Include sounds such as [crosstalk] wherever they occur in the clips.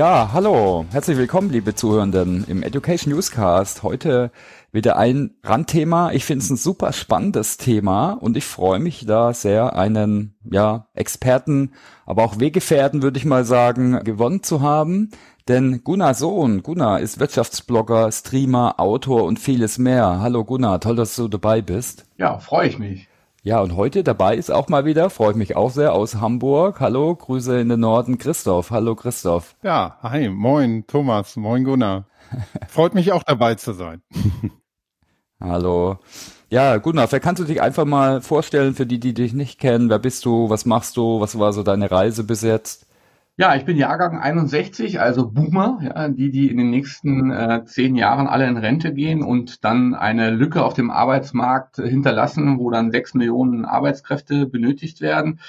Ja, hallo, herzlich willkommen, liebe Zuhörenden, im Education Newscast. Heute wieder ein Randthema. Ich finde es ein super spannendes Thema und ich freue mich da sehr, einen ja, Experten, aber auch Weggefährten, würde ich mal sagen, gewonnen zu haben. Denn Gunnar Sohn, Gunnar ist Wirtschaftsblogger, Streamer, Autor und vieles mehr. Hallo Gunnar, toll, dass du dabei bist. Ja, freue ich mich. Ja, und heute dabei ist auch mal wieder, freue ich mich auch sehr, aus Hamburg. Hallo, Grüße in den Norden, Christoph. Hallo, Christoph. Ja, hi, moin, Thomas, moin, Gunnar. [laughs] Freut mich auch dabei zu sein. [laughs] Hallo. Ja, Gunnar, vielleicht kannst du dich einfach mal vorstellen für die, die dich nicht kennen. Wer bist du? Was machst du? Was war so deine Reise bis jetzt? Ja, ich bin Jahrgang 61, also Boomer, ja, die, die in den nächsten äh, zehn Jahren alle in Rente gehen und dann eine Lücke auf dem Arbeitsmarkt hinterlassen, wo dann sechs Millionen Arbeitskräfte benötigt werden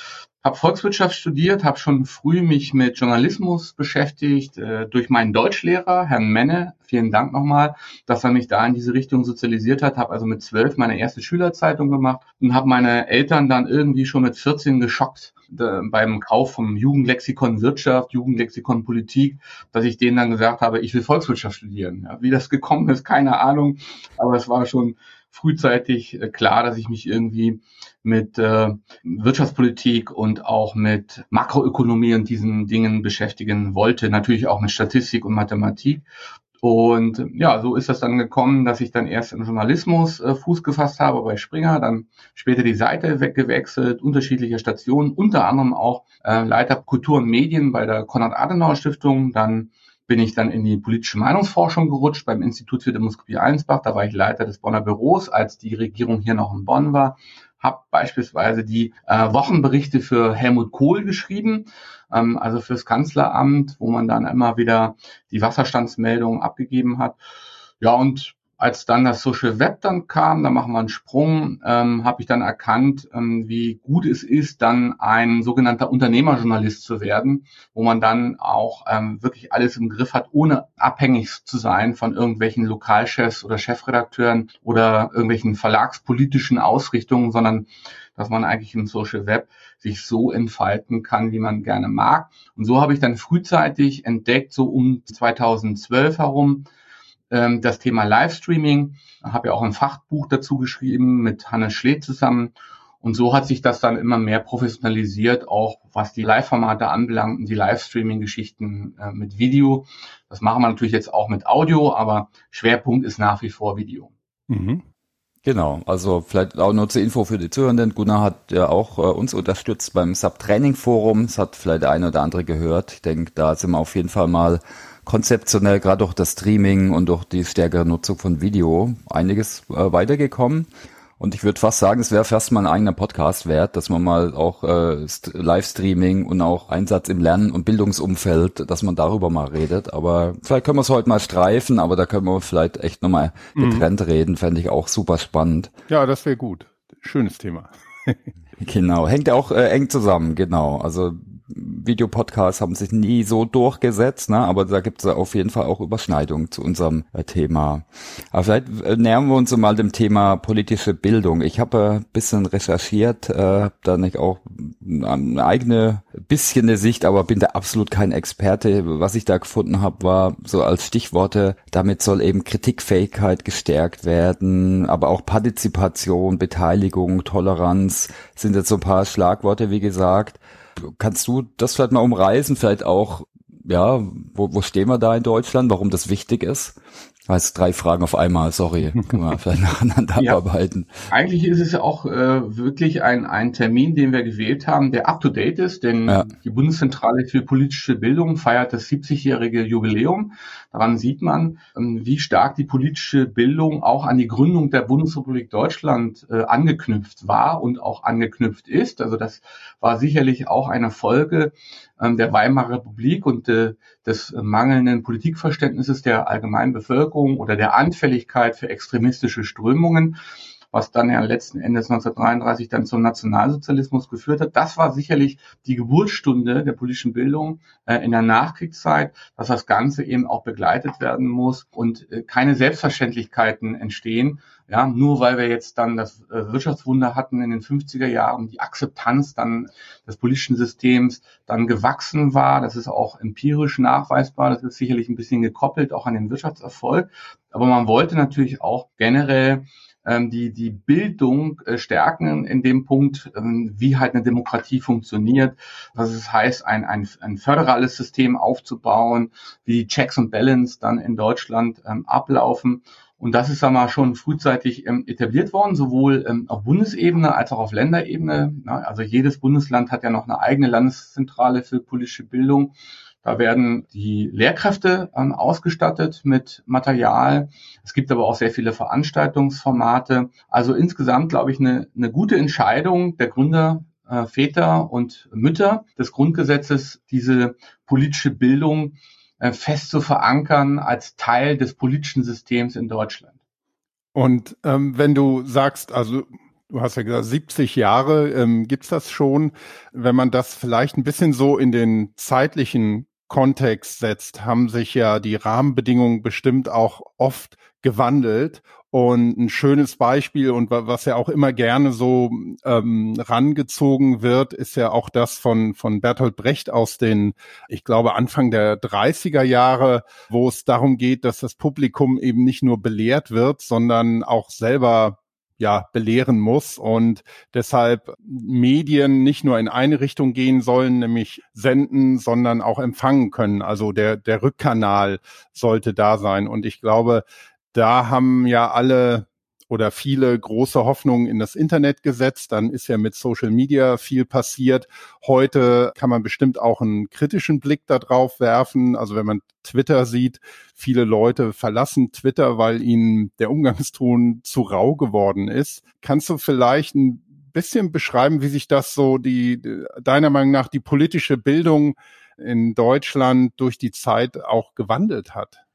habe Volkswirtschaft studiert, habe schon früh mich mit Journalismus beschäftigt, äh, durch meinen Deutschlehrer, Herrn Menne. Vielen Dank nochmal, dass er mich da in diese Richtung sozialisiert hat. Habe also mit zwölf meine erste Schülerzeitung gemacht und habe meine Eltern dann irgendwie schon mit 14 geschockt äh, beim Kauf vom Jugendlexikon Wirtschaft, Jugendlexikon Politik, dass ich denen dann gesagt habe, ich will Volkswirtschaft studieren. Ja, wie das gekommen ist, keine Ahnung, aber es war schon frühzeitig äh, klar, dass ich mich irgendwie mit äh, Wirtschaftspolitik und auch mit Makroökonomie und diesen Dingen beschäftigen wollte, natürlich auch mit Statistik und Mathematik. Und ja, so ist das dann gekommen, dass ich dann erst im Journalismus äh, Fuß gefasst habe bei Springer, dann später die Seite weggewechselt, unterschiedliche Stationen, unter anderem auch äh, Leiter Kultur und Medien bei der Konrad-Adenauer-Stiftung, dann bin ich dann in die politische Meinungsforschung gerutscht beim Institut für Demoskopie Allensbach. Da war ich Leiter des Bonner Büros, als die Regierung hier noch in Bonn war. Habe beispielsweise die äh, Wochenberichte für Helmut Kohl geschrieben, ähm, also fürs Kanzleramt, wo man dann immer wieder die Wasserstandsmeldungen abgegeben hat. Ja, und als dann das Social Web dann kam, da machen wir einen Sprung, ähm, habe ich dann erkannt, ähm, wie gut es ist, dann ein sogenannter Unternehmerjournalist zu werden, wo man dann auch ähm, wirklich alles im Griff hat, ohne abhängig zu sein von irgendwelchen Lokalchefs oder Chefredakteuren oder irgendwelchen verlagspolitischen Ausrichtungen, sondern dass man eigentlich im Social Web sich so entfalten kann, wie man gerne mag. Und so habe ich dann frühzeitig entdeckt, so um 2012 herum, ähm, das Thema Livestreaming. Habe ja auch ein Fachbuch dazu geschrieben mit Hannes Schledt zusammen. Und so hat sich das dann immer mehr professionalisiert, auch was die Live-Formate anbelangt und die Livestreaming-Geschichten äh, mit Video. Das machen wir natürlich jetzt auch mit Audio, aber Schwerpunkt ist nach wie vor Video. Mhm. Genau, also vielleicht auch nur zur Info für die Zuhörenden. Gunnar hat ja auch äh, uns unterstützt beim Sub-Training-Forum. Das hat vielleicht der eine oder andere gehört. Ich denke, da sind wir auf jeden Fall mal konzeptionell gerade durch das Streaming und durch die stärkere Nutzung von Video einiges äh, weitergekommen. Und ich würde fast sagen, es wäre fast mal ein eigener Podcast wert, dass man mal auch äh, Livestreaming und auch Einsatz im Lernen- und Bildungsumfeld, dass man darüber mal redet. Aber vielleicht können wir es heute mal streifen, aber da können wir vielleicht echt nochmal mhm. getrennt reden, fände ich auch super spannend. Ja, das wäre gut. Schönes Thema. [laughs] genau, hängt auch äh, eng zusammen, genau. Also Videopodcasts haben sich nie so durchgesetzt, ne? aber da gibt es auf jeden Fall auch Überschneidungen zu unserem äh, Thema. Aber vielleicht äh, nähern wir uns mal dem Thema politische Bildung. Ich habe ein bisschen recherchiert, äh, da nicht auch eine eigene bisschen eine Sicht, aber bin da absolut kein Experte. Was ich da gefunden habe, war so als Stichworte, damit soll eben Kritikfähigkeit gestärkt werden, aber auch Partizipation, Beteiligung, Toleranz sind jetzt so ein paar Schlagworte, wie gesagt. Kannst du das vielleicht mal umreißen, vielleicht auch, ja, wo, wo stehen wir da in Deutschland, warum das wichtig ist? Also drei Fragen auf einmal, sorry, [laughs] können wir vielleicht nacheinander ja. abarbeiten. Eigentlich ist es ja auch äh, wirklich ein, ein Termin, den wir gewählt haben, der up-to-date ist, denn ja. die Bundeszentrale für politische Bildung feiert das 70-jährige Jubiläum. Daran sieht man, ähm, wie stark die politische Bildung auch an die Gründung der Bundesrepublik Deutschland äh, angeknüpft war und auch angeknüpft ist. Also das war sicherlich auch eine Folge der Weimarer Republik und äh, des mangelnden Politikverständnisses der allgemeinen Bevölkerung oder der Anfälligkeit für extremistische Strömungen. was dann ja letzten Endes 1933 dann zum Nationalsozialismus geführt hat. Das war sicherlich die Geburtsstunde der politischen Bildung äh, in der Nachkriegszeit, dass das Ganze eben auch begleitet werden muss und äh, keine Selbstverständlichkeiten entstehen, ja, nur weil wir jetzt dann das äh, Wirtschaftswunder hatten in den 50er Jahren, die Akzeptanz dann des politischen Systems dann gewachsen war, das ist auch empirisch nachweisbar, das ist sicherlich ein bisschen gekoppelt auch an den Wirtschaftserfolg, aber man wollte natürlich auch generell ähm, die, die Bildung äh, stärken in dem Punkt, ähm, wie halt eine Demokratie funktioniert, was es heißt, ein, ein, ein föderales System aufzubauen, wie Checks and Balance dann in Deutschland ähm, ablaufen. Und das ist, wir mal, schon frühzeitig ähm, etabliert worden, sowohl ähm, auf Bundesebene als auch auf Länderebene. Na, also jedes Bundesland hat ja noch eine eigene Landeszentrale für politische Bildung. Da werden die Lehrkräfte ähm, ausgestattet mit Material. Es gibt aber auch sehr viele Veranstaltungsformate. Also insgesamt, glaube ich, eine, eine gute Entscheidung der Gründer, äh, Väter und Mütter des Grundgesetzes, diese politische Bildung fest zu verankern als Teil des politischen Systems in Deutschland. Und ähm, wenn du sagst, also du hast ja gesagt, 70 Jahre ähm, gibt das schon, wenn man das vielleicht ein bisschen so in den zeitlichen Kontext setzt, haben sich ja die Rahmenbedingungen bestimmt auch oft gewandelt. Und ein schönes Beispiel und was ja auch immer gerne so ähm, rangezogen wird, ist ja auch das von, von Bertolt Brecht aus den, ich glaube, Anfang der 30er Jahre, wo es darum geht, dass das Publikum eben nicht nur belehrt wird, sondern auch selber ja, belehren muss und deshalb Medien nicht nur in eine Richtung gehen sollen, nämlich senden, sondern auch empfangen können. Also der, der Rückkanal sollte da sein. Und ich glaube, da haben ja alle oder viele große Hoffnungen in das Internet gesetzt. Dann ist ja mit Social Media viel passiert. Heute kann man bestimmt auch einen kritischen Blick darauf werfen. Also wenn man Twitter sieht, viele Leute verlassen Twitter, weil ihnen der Umgangston zu rau geworden ist. Kannst du vielleicht ein bisschen beschreiben, wie sich das so die, deiner Meinung nach die politische Bildung in Deutschland durch die Zeit auch gewandelt hat?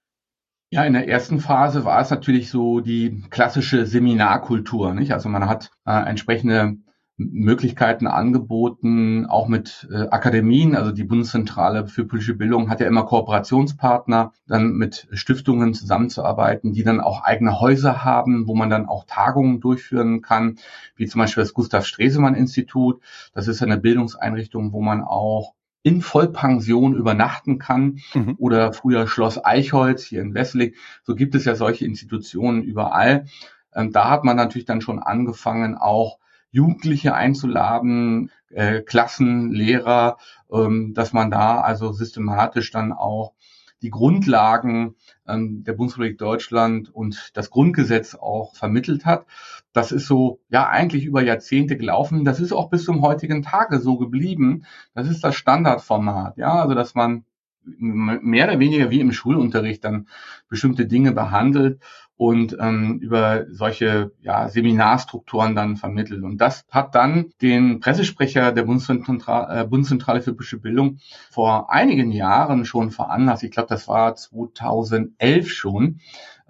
Ja, in der ersten Phase war es natürlich so die klassische Seminarkultur, nicht? Also man hat äh, entsprechende Möglichkeiten angeboten, auch mit äh, Akademien, also die Bundeszentrale für politische Bildung hat ja immer Kooperationspartner, dann mit Stiftungen zusammenzuarbeiten, die dann auch eigene Häuser haben, wo man dann auch Tagungen durchführen kann, wie zum Beispiel das Gustav Stresemann Institut. Das ist eine Bildungseinrichtung, wo man auch in Vollpension übernachten kann mhm. oder früher Schloss Eichholz hier in Wessling. So gibt es ja solche Institutionen überall. Ähm, da hat man natürlich dann schon angefangen, auch Jugendliche einzuladen, äh, Klassen, Lehrer, ähm, dass man da also systematisch dann auch die Grundlagen ähm, der Bundesrepublik Deutschland und das Grundgesetz auch vermittelt hat. Das ist so, ja, eigentlich über Jahrzehnte gelaufen. Das ist auch bis zum heutigen Tage so geblieben. Das ist das Standardformat, ja, also dass man mehr oder weniger wie im Schulunterricht dann bestimmte Dinge behandelt und ähm, über solche ja, Seminarstrukturen dann vermittelt. Und das hat dann den Pressesprecher der Bundeszentrale, äh, Bundeszentrale für politische Bildung vor einigen Jahren schon veranlasst, ich glaube, das war 2011 schon,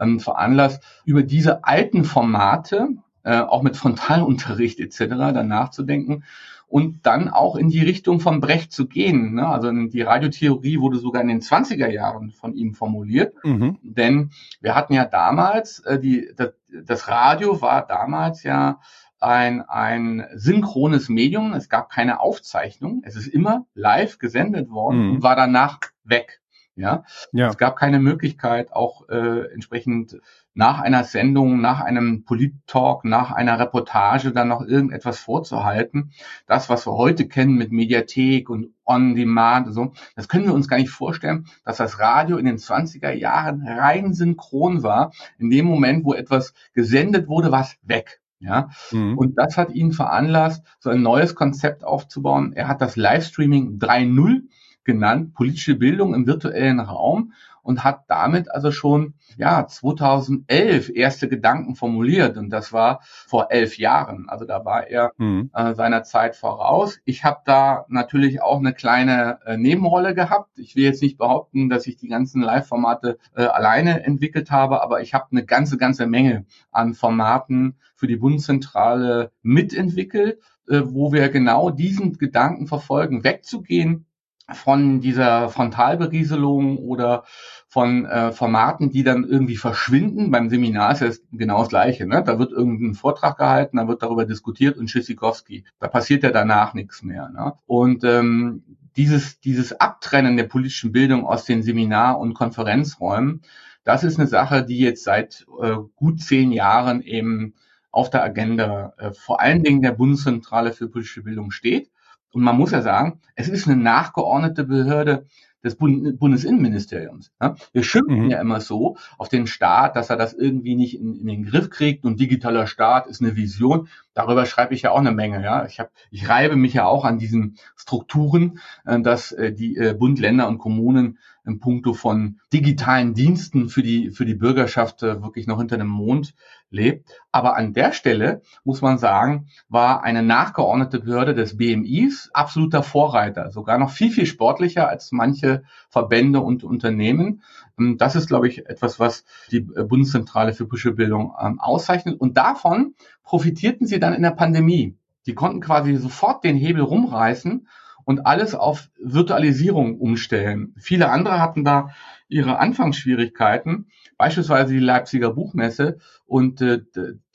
ähm, veranlasst, über diese alten Formate, äh, auch mit Frontalunterricht etc., dann nachzudenken und dann auch in die Richtung von Brecht zu gehen. Ne? Also die Radiotheorie wurde sogar in den 20er Jahren von ihm formuliert, mhm. denn wir hatten ja damals, äh, die, das, das Radio war damals ja ein, ein synchrones Medium. Es gab keine Aufzeichnung. Es ist immer live gesendet worden mhm. und war danach weg. Ja? ja, es gab keine Möglichkeit, auch äh, entsprechend nach einer Sendung, nach einem Polit-Talk, nach einer Reportage dann noch irgendetwas vorzuhalten. Das, was wir heute kennen mit Mediathek und On-Demand und so, das können wir uns gar nicht vorstellen, dass das Radio in den 20er Jahren rein synchron war. In dem Moment, wo etwas gesendet wurde, war es weg. Ja, mhm. und das hat ihn veranlasst, so ein neues Konzept aufzubauen. Er hat das Livestreaming 3.0 genannt, politische Bildung im virtuellen Raum. und hat damit also schon ja 2011 erste Gedanken formuliert und das war vor elf Jahren. Also da war er mhm. äh, seiner Zeit voraus. Ich habe da natürlich auch eine kleine äh, Nebenrolle gehabt. Ich will jetzt nicht behaupten, dass ich die ganzen Live-Formate äh, alleine entwickelt habe, aber ich habe eine ganze ganze Menge an Formaten für die Bundeszentrale mitentwickelt, äh, wo wir genau diesen Gedanken verfolgen, wegzugehen von dieser Frontalberieselung oder von äh, Formaten, die dann irgendwie verschwinden. Beim Seminar ist es genau das Gleiche. Ne? Da wird irgendein Vortrag gehalten, da wird darüber diskutiert und Tschüssikowski. Da passiert ja danach nichts mehr. Ne? Und ähm, dieses, dieses Abtrennen der politischen Bildung aus den Seminar- und Konferenzräumen, das ist eine Sache, die jetzt seit äh, gut zehn Jahren eben auf der Agenda äh, vor allen Dingen der Bundeszentrale für politische Bildung steht. Und man muss ja sagen, es ist eine nachgeordnete Behörde des Bund Bundesinnenministeriums. Ja? Wir schimpfen mhm. ja immer so auf den Staat, dass er das irgendwie nicht in, in, den Griff kriegt und digitaler Staat ist eine Vision. Darüber schreibe ich ja auch eine Menge. Ja, ich habe, ich reibe mich ja auch an diesen Strukturen, äh, dass äh, die äh, Bund, Länder und Kommunen in puncto von digitalen Diensten für die, für die Bürgerschaft wirklich noch hinter dem Mond lebt. Aber an der Stelle muss man sagen, war eine nachgeordnete Behörde des BMIs absoluter Vorreiter, sogar noch viel, viel sportlicher als manche Verbände und Unternehmen. Ähm, das ist, glaube ich, etwas, was die Bundeszentrale für politische Bildung ähm, auszeichnet. Und davon profitierten sie dann in der Pandemie. Die konnten quasi sofort den Hebel rumreißen und alles auf Virtualisierung umstellen. Viele andere hatten da ihre Anfangsschwierigkeiten, beispielsweise die Leipziger Buchmesse. Und äh,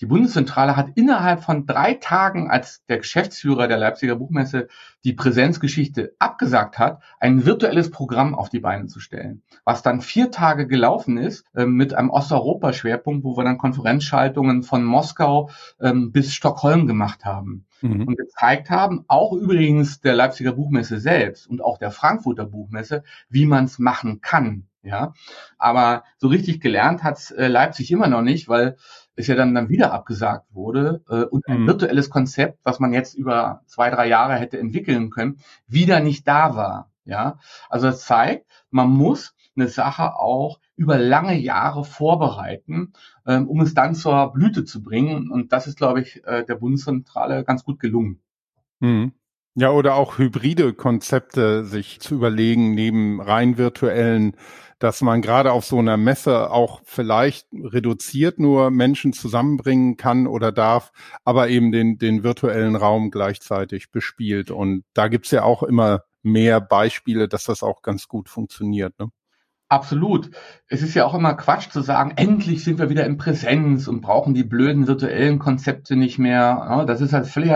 die Bundeszentrale hat innerhalb von drei Tagen, als der Geschäftsführer der Leipziger Buchmesse die Präsenzgeschichte abgesagt hat, ein virtuelles Programm auf die Beine zu stellen, was dann vier Tage gelaufen ist äh, mit einem Osteuropa-Schwerpunkt, wo wir dann Konferenzschaltungen von Moskau ähm, bis Stockholm gemacht haben mhm. und gezeigt haben, auch übrigens der Leipziger Buchmesse selbst und auch der Frankfurter Buchmesse, wie man es machen kann. Ja, aber so richtig gelernt hat's äh, Leipzig immer noch nicht, weil es ja dann, dann wieder abgesagt wurde äh, und ein mhm. virtuelles Konzept, was man jetzt über zwei, drei Jahre hätte entwickeln können, wieder nicht da war. Ja, also es zeigt, man muss eine Sache auch über lange Jahre vorbereiten, ähm, um es dann zur Blüte zu bringen. Und das ist, glaube ich, äh, der Bundeszentrale ganz gut gelungen. Mhm. Ja, oder auch hybride Konzepte sich zu überlegen, neben rein virtuellen, dass man gerade auf so einer Messe auch vielleicht reduziert nur Menschen zusammenbringen kann oder darf, aber eben den, den virtuellen Raum gleichzeitig bespielt. Und da gibt's ja auch immer mehr Beispiele, dass das auch ganz gut funktioniert. Ne? Absolut. Es ist ja auch immer Quatsch zu sagen, endlich sind wir wieder in Präsenz und brauchen die blöden virtuellen Konzepte nicht mehr. Das ist halt völlig,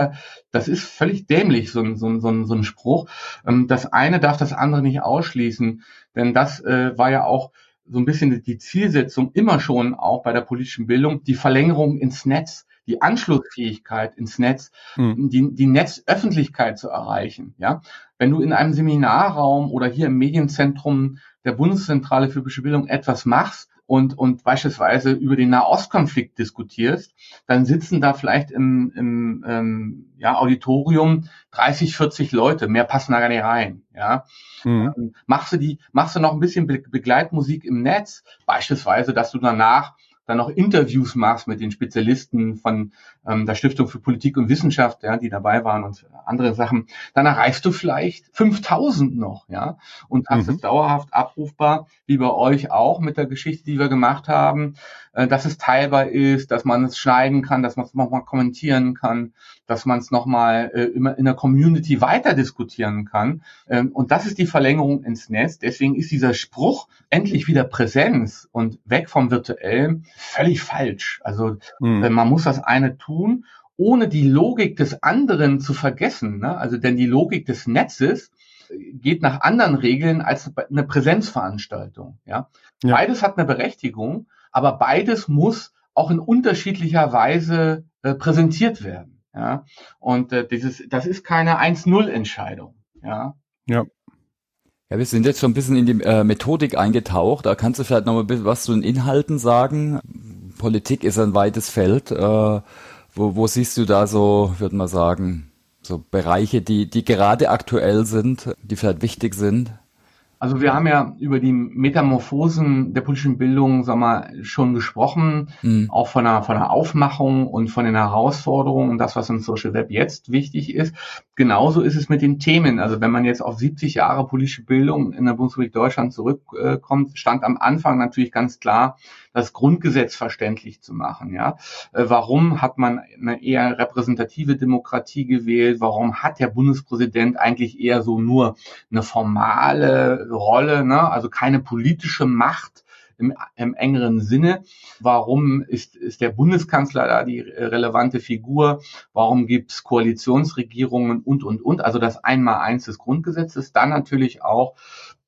das ist völlig dämlich, so ein, so ein, so ein, Spruch. Ähm, das eine darf das andere nicht ausschließen, denn das äh, war ja auch so ein bisschen die Zielsetzung immer schon auch bei der politischen Bildung, die Verlängerung ins Netz die Anschlussfähigkeit ins Netz, mhm. die, die Netzöffentlichkeit zu erreichen. Ja, wenn du in einem Seminarraum oder hier im Medienzentrum der Bundeszentrale für Bildung etwas machst und, und beispielsweise über den Nahostkonflikt diskutierst, dann sitzen da vielleicht im, im ähm, ja, Auditorium 30, 40 Leute, mehr passen da gar nicht rein. Ja? Mhm. Ähm, machst du die, machst du noch ein bisschen Be Begleitmusik im Netz, beispielsweise, dass du danach dann noch Interviews machst mit den Spezialisten von ähm, der Stiftung für Politik und Wissenschaft, ja, die dabei waren und andere Sachen, dann erreichst du vielleicht 5000 noch, ja, und hast mhm. es dauerhaft abrufbar, wie bei euch auch mit der Geschichte, die wir gemacht haben, äh, dass es teilbar ist, dass man es schneiden kann, dass man es nochmal kommentieren kann, dass man es nochmal äh, immer in der Community weiter diskutieren kann. Ähm, und das ist die Verlängerung ins Netz. Deswegen ist dieser Spruch endlich wieder Präsenz und weg vom virtuellen völlig falsch. Also mhm. äh, man muss das eine tun ohne die Logik des anderen zu vergessen. Ne? Also denn die Logik des Netzes äh, geht nach anderen Regeln als eine Präsenzveranstaltung. Ja? ja? Beides hat eine Berechtigung, aber beides muss auch in unterschiedlicher Weise äh, präsentiert werden. Ja? Und äh, dieses, das ist keine 1-0-Entscheidung. Ja. ja. Ja, wir sind jetzt schon ein bisschen in die äh, Methodik eingetaucht. Da kannst du vielleicht noch ein bisschen was zu den Inhalten sagen. Politik ist ein weites Feld. Äh, wo, wo siehst du da so, würde man sagen, so Bereiche, die, die gerade aktuell sind, die vielleicht wichtig sind? Also wir haben ja über die Metamorphosen der politischen Bildung sag mal, schon gesprochen, mhm. auch von einer, von einer Aufmachung und von den Herausforderungen und das, was im Social Web jetzt wichtig ist. Genauso ist es mit den Themen. Also wenn man jetzt auf 70 Jahre politische Bildung in der Bundesrepublik Deutschland zurückkommt, stand am Anfang natürlich ganz klar, das Grundgesetz verständlich zu machen. Ja, äh, warum hat man eine eher repräsentative Demokratie gewählt? Warum hat der Bundespräsident eigentlich eher so nur eine formale Rolle, ne? also keine politische Macht? Im, im engeren Sinne. Warum ist, ist der Bundeskanzler da die relevante Figur? Warum gibt es Koalitionsregierungen und, und, und? Also das Einmal-Eins des Grundgesetzes. Dann natürlich auch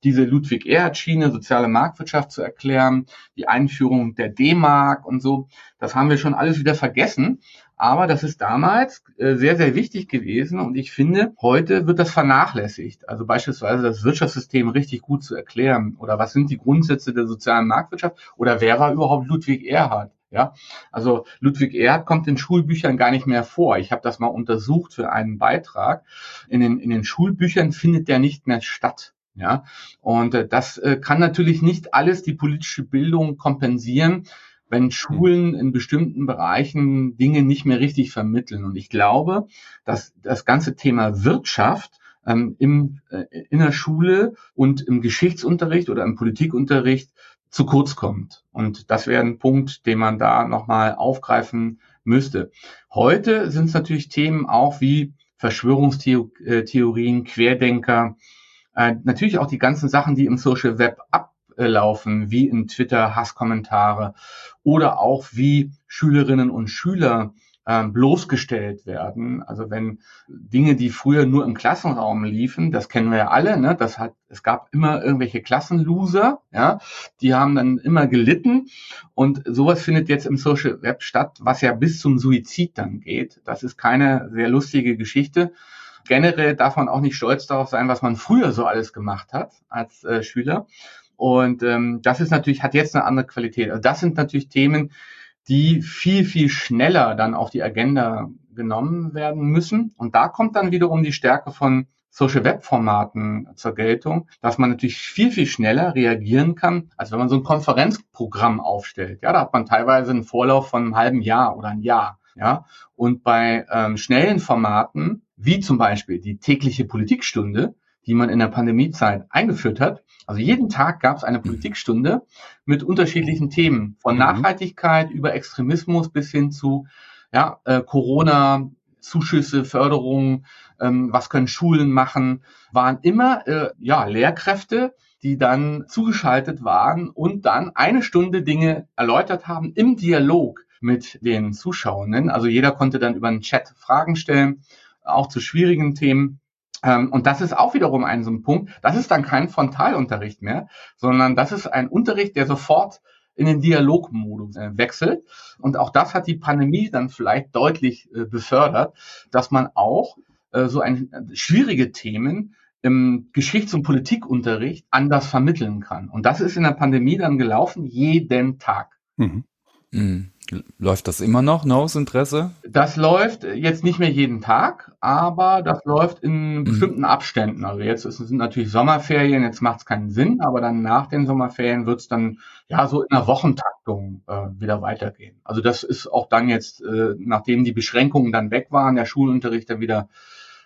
diese Ludwig-Erhard-Schiene, soziale Marktwirtschaft zu erklären, die Einführung der D-Mark und so. Das haben wir schon alles wieder vergessen. Aber das ist damals äh, sehr, sehr wichtig gewesen und ich finde, heute wird das vernachlässigt. Also beispielsweise das Wirtschaftssystem richtig gut zu erklären oder was sind die Grundsätze der sozialen Marktwirtschaft oder wer war überhaupt Ludwig Erhard? Ja, also Ludwig Erhard kommt in Schulbüchern gar nicht mehr vor. Ich habe das mal untersucht für einen Beitrag. In den, in den Schulbüchern findet der nicht mehr statt. Ja, und äh, das äh, kann natürlich nicht alles die politische Bildung kompensieren, wenn Schulen in bestimmten Bereichen Dinge nicht mehr richtig vermitteln. Und ich glaube, dass das ganze Thema Wirtschaft ähm, im, äh, in der Schule und im Geschichtsunterricht oder im Politikunterricht zu kurz kommt. Und das wäre ein Punkt, den man da nochmal aufgreifen müsste. Heute sind es natürlich Themen auch wie Verschwörungstheorien, Querdenker, äh, natürlich auch die ganzen Sachen, die im Social Web ablaufen, wie in Twitter Hasskommentare oder auch wie Schülerinnen und Schüler ähm, bloßgestellt werden. Also wenn Dinge, die früher nur im Klassenraum liefen, das kennen wir ja alle, ne? Das hat, es gab immer irgendwelche Klassenloser, ja, die haben dann immer gelitten und sowas findet jetzt im Social Web statt, was ja bis zum Suizid dann geht. Das ist keine sehr lustige Geschichte generell darf man auch nicht stolz darauf sein, was man früher so alles gemacht hat als äh, Schüler. Und ähm, das ist natürlich, hat jetzt eine andere Qualität. Also das sind natürlich Themen, die viel, viel schneller dann auf die Agenda genommen werden müssen. Und da kommt dann wiederum die Stärke von Social Web Formaten zur Geltung, dass man natürlich viel, viel schneller reagieren kann, als wenn man so ein Konferenzprogramm aufstellt. Ja, da hat man teilweise einen Vorlauf von einem halben Jahr oder ein Jahr. Ja, und bei ähm, schnellen Formaten wie zum Beispiel die tägliche Politikstunde, die man in der Pandemiezeit eingeführt hat. Also jeden Tag gab es eine Politikstunde mit unterschiedlichen Themen, von mhm. Nachhaltigkeit über Extremismus bis hin zu ja, äh, Corona, Zuschüsse, Förderung, ähm, was können Schulen machen, waren immer äh, ja, Lehrkräfte, die dann zugeschaltet waren und dann eine Stunde Dinge erläutert haben im Dialog mit den Zuschauenden. Also jeder konnte dann über einen Chat Fragen stellen auch zu schwierigen Themen. Ähm, und das ist auch wiederum ein so ein Punkt. Das ist dann kein Frontalunterricht mehr, sondern das ist ein Unterricht, der sofort in den Dialogmodus äh, wechselt. Und auch das hat die Pandemie dann vielleicht deutlich äh, befördert, dass man auch äh, so ein schwierige Themen im Geschichts- und Politikunterricht anders vermitteln kann. Und das ist in der Pandemie dann gelaufen, jeden Tag. Mhm. Mhm. Läuft das immer noch, no, Interesse? Das läuft jetzt nicht mehr jeden Tag, aber das läuft in mhm. bestimmten Abständen. Also jetzt sind natürlich Sommerferien, jetzt macht es keinen Sinn, aber dann nach den Sommerferien wird es dann ja so in einer Wochentaktung äh, wieder weitergehen. Also das ist auch dann jetzt, äh, nachdem die Beschränkungen dann weg waren, der Schulunterricht dann wieder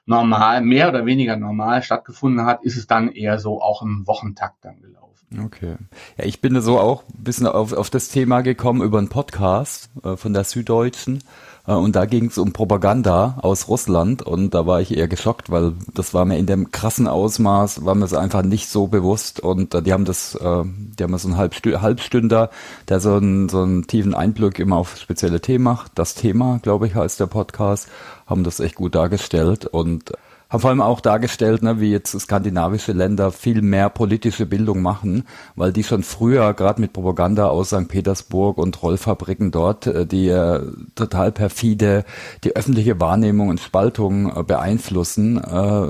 normal, mehr oder weniger normal stattgefunden hat, ist es dann eher so auch im Wochentakt dann gelaufen. Okay. Ja, ich bin so auch ein bisschen auf, auf das Thema gekommen über einen Podcast äh, von der Süddeutschen. Äh, und da ging es um Propaganda aus Russland und da war ich eher geschockt, weil das war mir in dem krassen Ausmaß, war mir es einfach nicht so bewusst und äh, die haben das, äh, die haben so einen Halbstü Halbstünder, der so einen, so einen tiefen Einblick immer auf spezielle Themen macht. Das Thema, glaube ich, heißt der Podcast, haben das echt gut dargestellt und haben vor allem auch dargestellt, ne, wie jetzt skandinavische Länder viel mehr politische Bildung machen, weil die schon früher, gerade mit Propaganda aus St. Petersburg und Rollfabriken dort, äh, die äh, total perfide die öffentliche Wahrnehmung und Spaltung äh, beeinflussen, äh,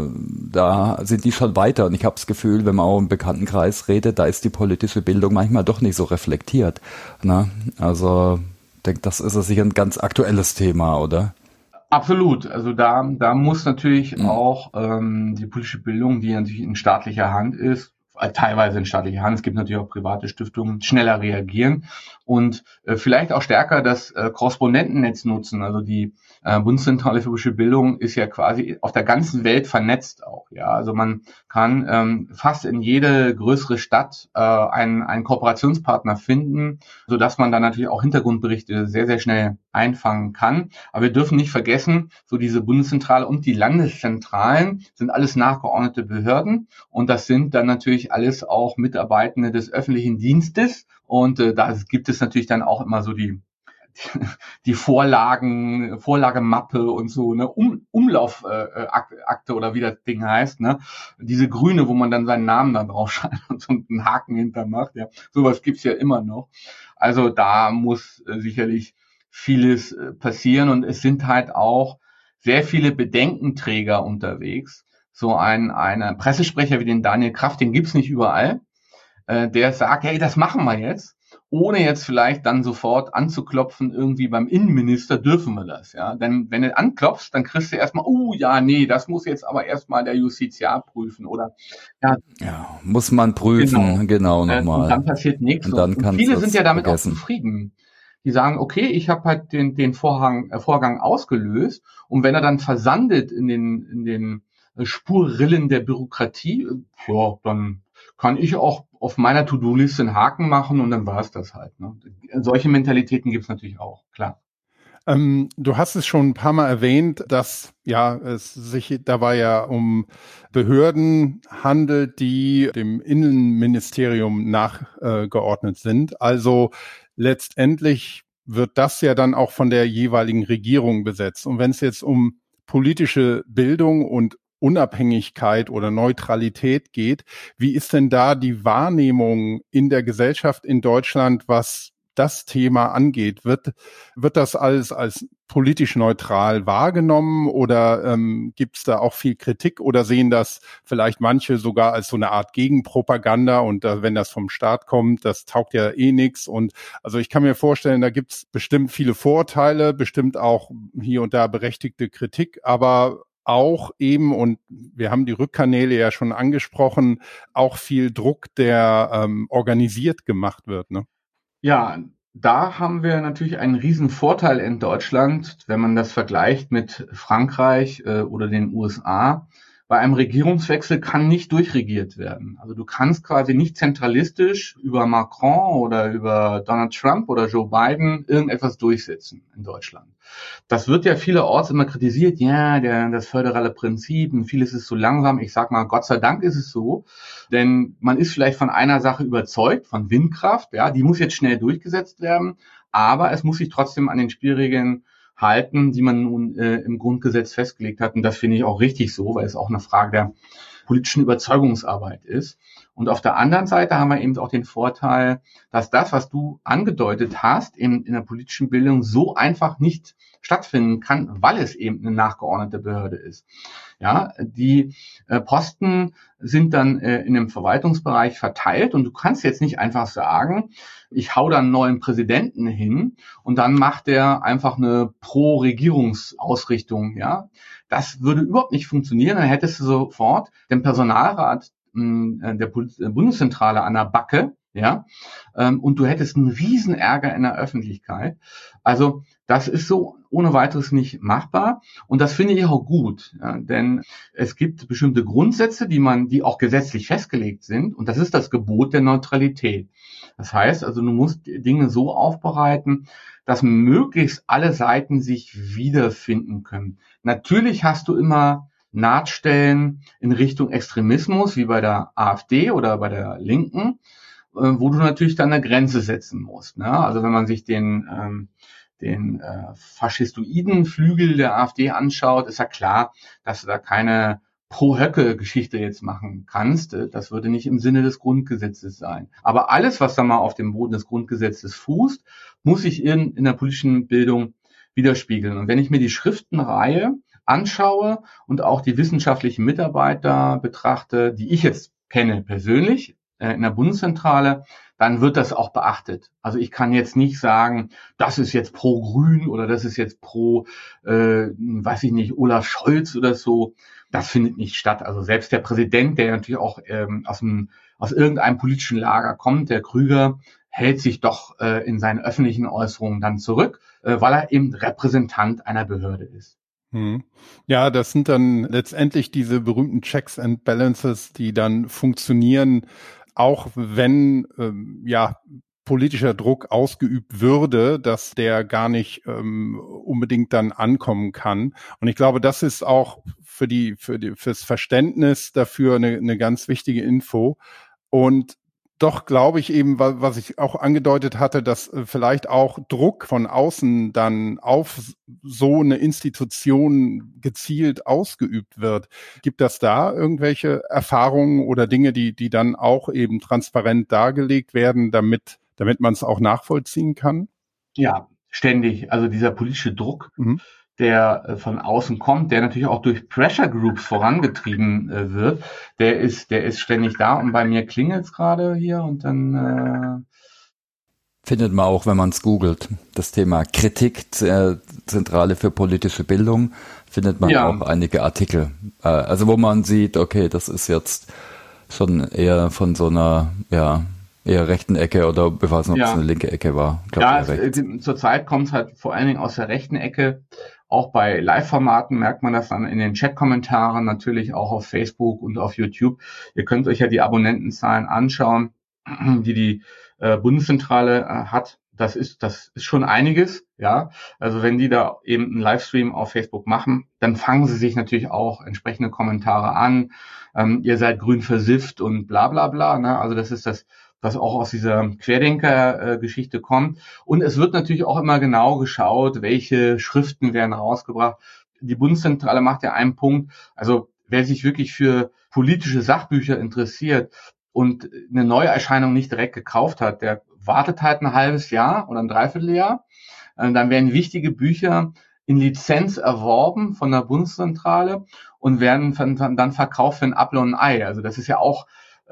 da sind die schon weiter. Und ich habe das Gefühl, wenn man auch im Bekanntenkreis redet, da ist die politische Bildung manchmal doch nicht so reflektiert. Ne? Also ich denke, das ist sicher ein ganz aktuelles Thema, oder? Absolut. Also da, da muss natürlich mhm. auch ähm, die politische Bildung, die natürlich in staatlicher Hand ist, äh, teilweise in staatlicher Hand, es gibt natürlich auch private Stiftungen, schneller reagieren und äh, vielleicht auch stärker das äh, Korrespondentennetz nutzen. Also die äh, Bundeszentrale für politische Bildung ist ja quasi auf der ganzen Welt vernetzt auch. Ja, also man kann ähm, fast in jede größere Stadt äh, einen, einen Kooperationspartner finden, so dass man dann natürlich auch Hintergrundberichte sehr sehr schnell einfangen kann. Aber wir dürfen nicht vergessen, so diese Bundeszentrale und die Landeszentralen sind alles nachgeordnete Behörden und das sind dann natürlich alles auch Mitarbeitende des öffentlichen Dienstes und äh, da gibt es natürlich dann auch immer so die [laughs] die Vorlagen, Vorlagemappe und so, ne, um, Umlaufakte äh, oder wie das Ding heißt, ne, diese grüne, wo man dann seinen Namen dann draufschreibt und so einen Haken hintermacht, ja, sowas gibt's ja immer noch. Also da muss äh, sicherlich vieles äh, passieren und es sind halt auch sehr viele Bedenkenträger unterwegs. So ein, ein Pressesprecher wie den Daniel Kraft, den gibt's nicht überall, äh, der sagt, hey, das machen wir jetzt, ohne jetzt vielleicht dann sofort anzuklopfen, irgendwie beim Innenminister dürfen wir das, ja. Denn wenn du anklopfst, dann kriegst du erstmal, oh ja, nee, das muss jetzt aber erstmal der Justiziar prüfen oder ja. ja muss man prüfen, genau, genau nochmal. Äh, und dann passiert nichts. Und, dann und viele sind ja damit vergessen. auch zufrieden die sagen, okay, ich habe halt den, den Vorhang, äh, Vorgang ausgelöst und wenn er dann versandet in den, in den äh, Spurrillen der Bürokratie, äh, ja, dann kann ich auch auf meiner To-Do-Liste einen Haken machen und dann war es das halt. Ne? Solche Mentalitäten gibt es natürlich auch, klar. Ähm, du hast es schon ein paar Mal erwähnt, dass ja es sich dabei ja um Behörden handelt, die dem Innenministerium nachgeordnet äh, sind. Also letztendlich wird das ja dann auch von der jeweiligen Regierung besetzt. Und wenn es jetzt um politische Bildung und Unabhängigkeit oder Neutralität geht, wie ist denn da die Wahrnehmung in der Gesellschaft in Deutschland, was das Thema angeht? Wird, wird das alles als politisch neutral wahrgenommen oder ähm, gibt es da auch viel Kritik oder sehen das vielleicht manche sogar als so eine Art Gegenpropaganda und äh, wenn das vom Staat kommt, das taugt ja eh nichts und also ich kann mir vorstellen, da gibt es bestimmt viele Vorteile, bestimmt auch hier und da berechtigte Kritik, aber auch eben, und wir haben die Rückkanäle ja schon angesprochen, auch viel Druck, der ähm, organisiert gemacht wird. Ne? Ja, da haben wir natürlich einen riesen Vorteil in Deutschland, wenn man das vergleicht mit Frankreich äh, oder den USA bei einem Regierungswechsel kann nicht durchregiert werden. Also du kannst quasi nicht zentralistisch über Macron oder über Donald Trump oder Joe Biden irgendetwas durchsetzen in Deutschland. Das wird ja vielerorts immer kritisiert, ja, der, das föderale Prinzip und vieles ist so langsam. Ich sag mal, Gott sei Dank ist es so, denn man ist vielleicht von einer Sache überzeugt, von Windkraft, ja, die muss jetzt schnell durchgesetzt werden, aber es muss sich trotzdem an den Spielregeln halten, die man nun äh, im Grundgesetz festgelegt hat. Und das finde ich auch richtig so, weil es auch eine Frage der politischen Überzeugungsarbeit ist. Und auf der anderen Seite haben wir eben auch den Vorteil, dass das, was du angedeutet hast, in, in der politischen Bildung so einfach nicht stattfinden kann, weil es eben eine nachgeordnete Behörde ist. Ja, die äh, Posten sind dann äh, in dem Verwaltungsbereich verteilt und du kannst jetzt nicht einfach sagen, ich hau da einen neuen Präsidenten hin und dann macht der einfach eine Pro-Regierungsausrichtung, ja. Das würde überhaupt nicht funktionieren. Dann hättest du sofort den Personalrat äh, der Bundeszentrale an der Backe, ja, ähm, und du hättest einen riesen Ärger in der Öffentlichkeit. Also das ist so ohne weiteres nicht machbar und das finde ich auch gut, ja, denn es gibt bestimmte Grundsätze, die man, die auch gesetzlich festgelegt sind und das ist das Gebot der Neutralität. Das heißt also, du musst Dinge so aufbereiten, dass möglichst alle Seiten sich wiederfinden können. Natürlich hast du immer Nahtstellen in Richtung Extremismus, wie bei der AfD oder bei der Linken, äh, wo du natürlich dann eine Grenze setzen musst. Ne? Also wenn man sich den, ähm, den äh, faschistoiden Flügel der AfD anschaut, ist ja klar, dass du da keine Pro-Höcke-Geschichte jetzt machen kannst. Das würde nicht im Sinne des Grundgesetzes sein. Aber alles, was da mal auf dem Boden des Grundgesetzes fußt, muss sich in, in der politischen Bildung widerspiegeln. Und wenn ich mir die Schriftenreihe anschaue und auch die wissenschaftlichen Mitarbeiter betrachte, die ich jetzt kenne persönlich äh, in der Bundeszentrale, dann wird das auch beachtet. Also ich kann jetzt nicht sagen, das ist jetzt pro Grün oder das ist jetzt pro, äh, weiß ich nicht, Olaf Scholz oder so. das findet nicht statt. Also selbst der Präsident, der natürlich auch ähm, aus, dem, aus irgendeinem politischen Lager kommt, der Krüger, hält sich doch äh, in seinen öffentlichen Äußerungen dann zurück, äh, weil er eben Repräsentant einer Behörde ist. Hm. Ja, das sind dann letztendlich diese berühmten Checks and Balances, die dann funktionieren, auch wenn ähm, ja politischer Druck ausgeübt würde, dass der gar nicht ähm, unbedingt dann ankommen kann. Und ich glaube, das ist auch für die für die fürs Verständnis dafür eine, eine ganz wichtige Info. Und doch glaube ich eben, was ich auch angedeutet hatte, dass äh, vielleicht auch Druck von außen dann auf so eine Institution gezielt ausgeübt wird. Gibt das da irgendwelche Erfahrungen oder Dinge, die, die dann auch eben transparent dargelegt werden, damit, damit man es auch nachvollziehen kann? Ja, ständig. Also dieser politische Druck. Mhm der äh, von außen kommt, der natürlich auch durch Pressure Groups vorangetrieben äh, wird, der ist, der ist ständig da und bei mir klingelt es gerade hier und dann äh findet man auch, wenn man es googelt, das Thema Kritik, äh, Zentrale für politische Bildung, findet man ja. auch einige Artikel. Äh, also wo man sieht, okay, das ist jetzt schon eher von so einer, ja, eher rechten Ecke oder ich weiß nicht, ob ja. es eine linke Ecke war. Glaub, ja, zurzeit kommt es halt vor allen Dingen aus der rechten Ecke. Auch bei Live-Formaten merkt man das dann in den Chat-Kommentaren, natürlich auch auf Facebook und auf YouTube. Ihr könnt euch ja die Abonnentenzahlen anschauen, [clears throat] die die äh, Bundeszentrale äh, hat. Das ist, das ist schon einiges, ja. Also wenn die da eben einen Livestream auf Facebook machen, dann fangen sie sich natürlich auch entsprechende Kommentare an. Ähm, ihr seid grün versifft und bla bla bla. Ne? Also das ist das was auch aus dieser Querdenker-Geschichte kommt. Und es wird natürlich auch immer genau geschaut, welche Schriften werden rausgebracht. Die Bundeszentrale macht ja einen Punkt, also wer sich wirklich für politische Sachbücher interessiert und eine Neuerscheinung nicht direkt gekauft hat, der wartet halt ein halbes Jahr oder ein Dreivierteljahr. Äh, dann werden wichtige Bücher in Lizenz erworben von der Bundeszentrale und werden dann verkauft für ein ein Ei. Also das ist ja auch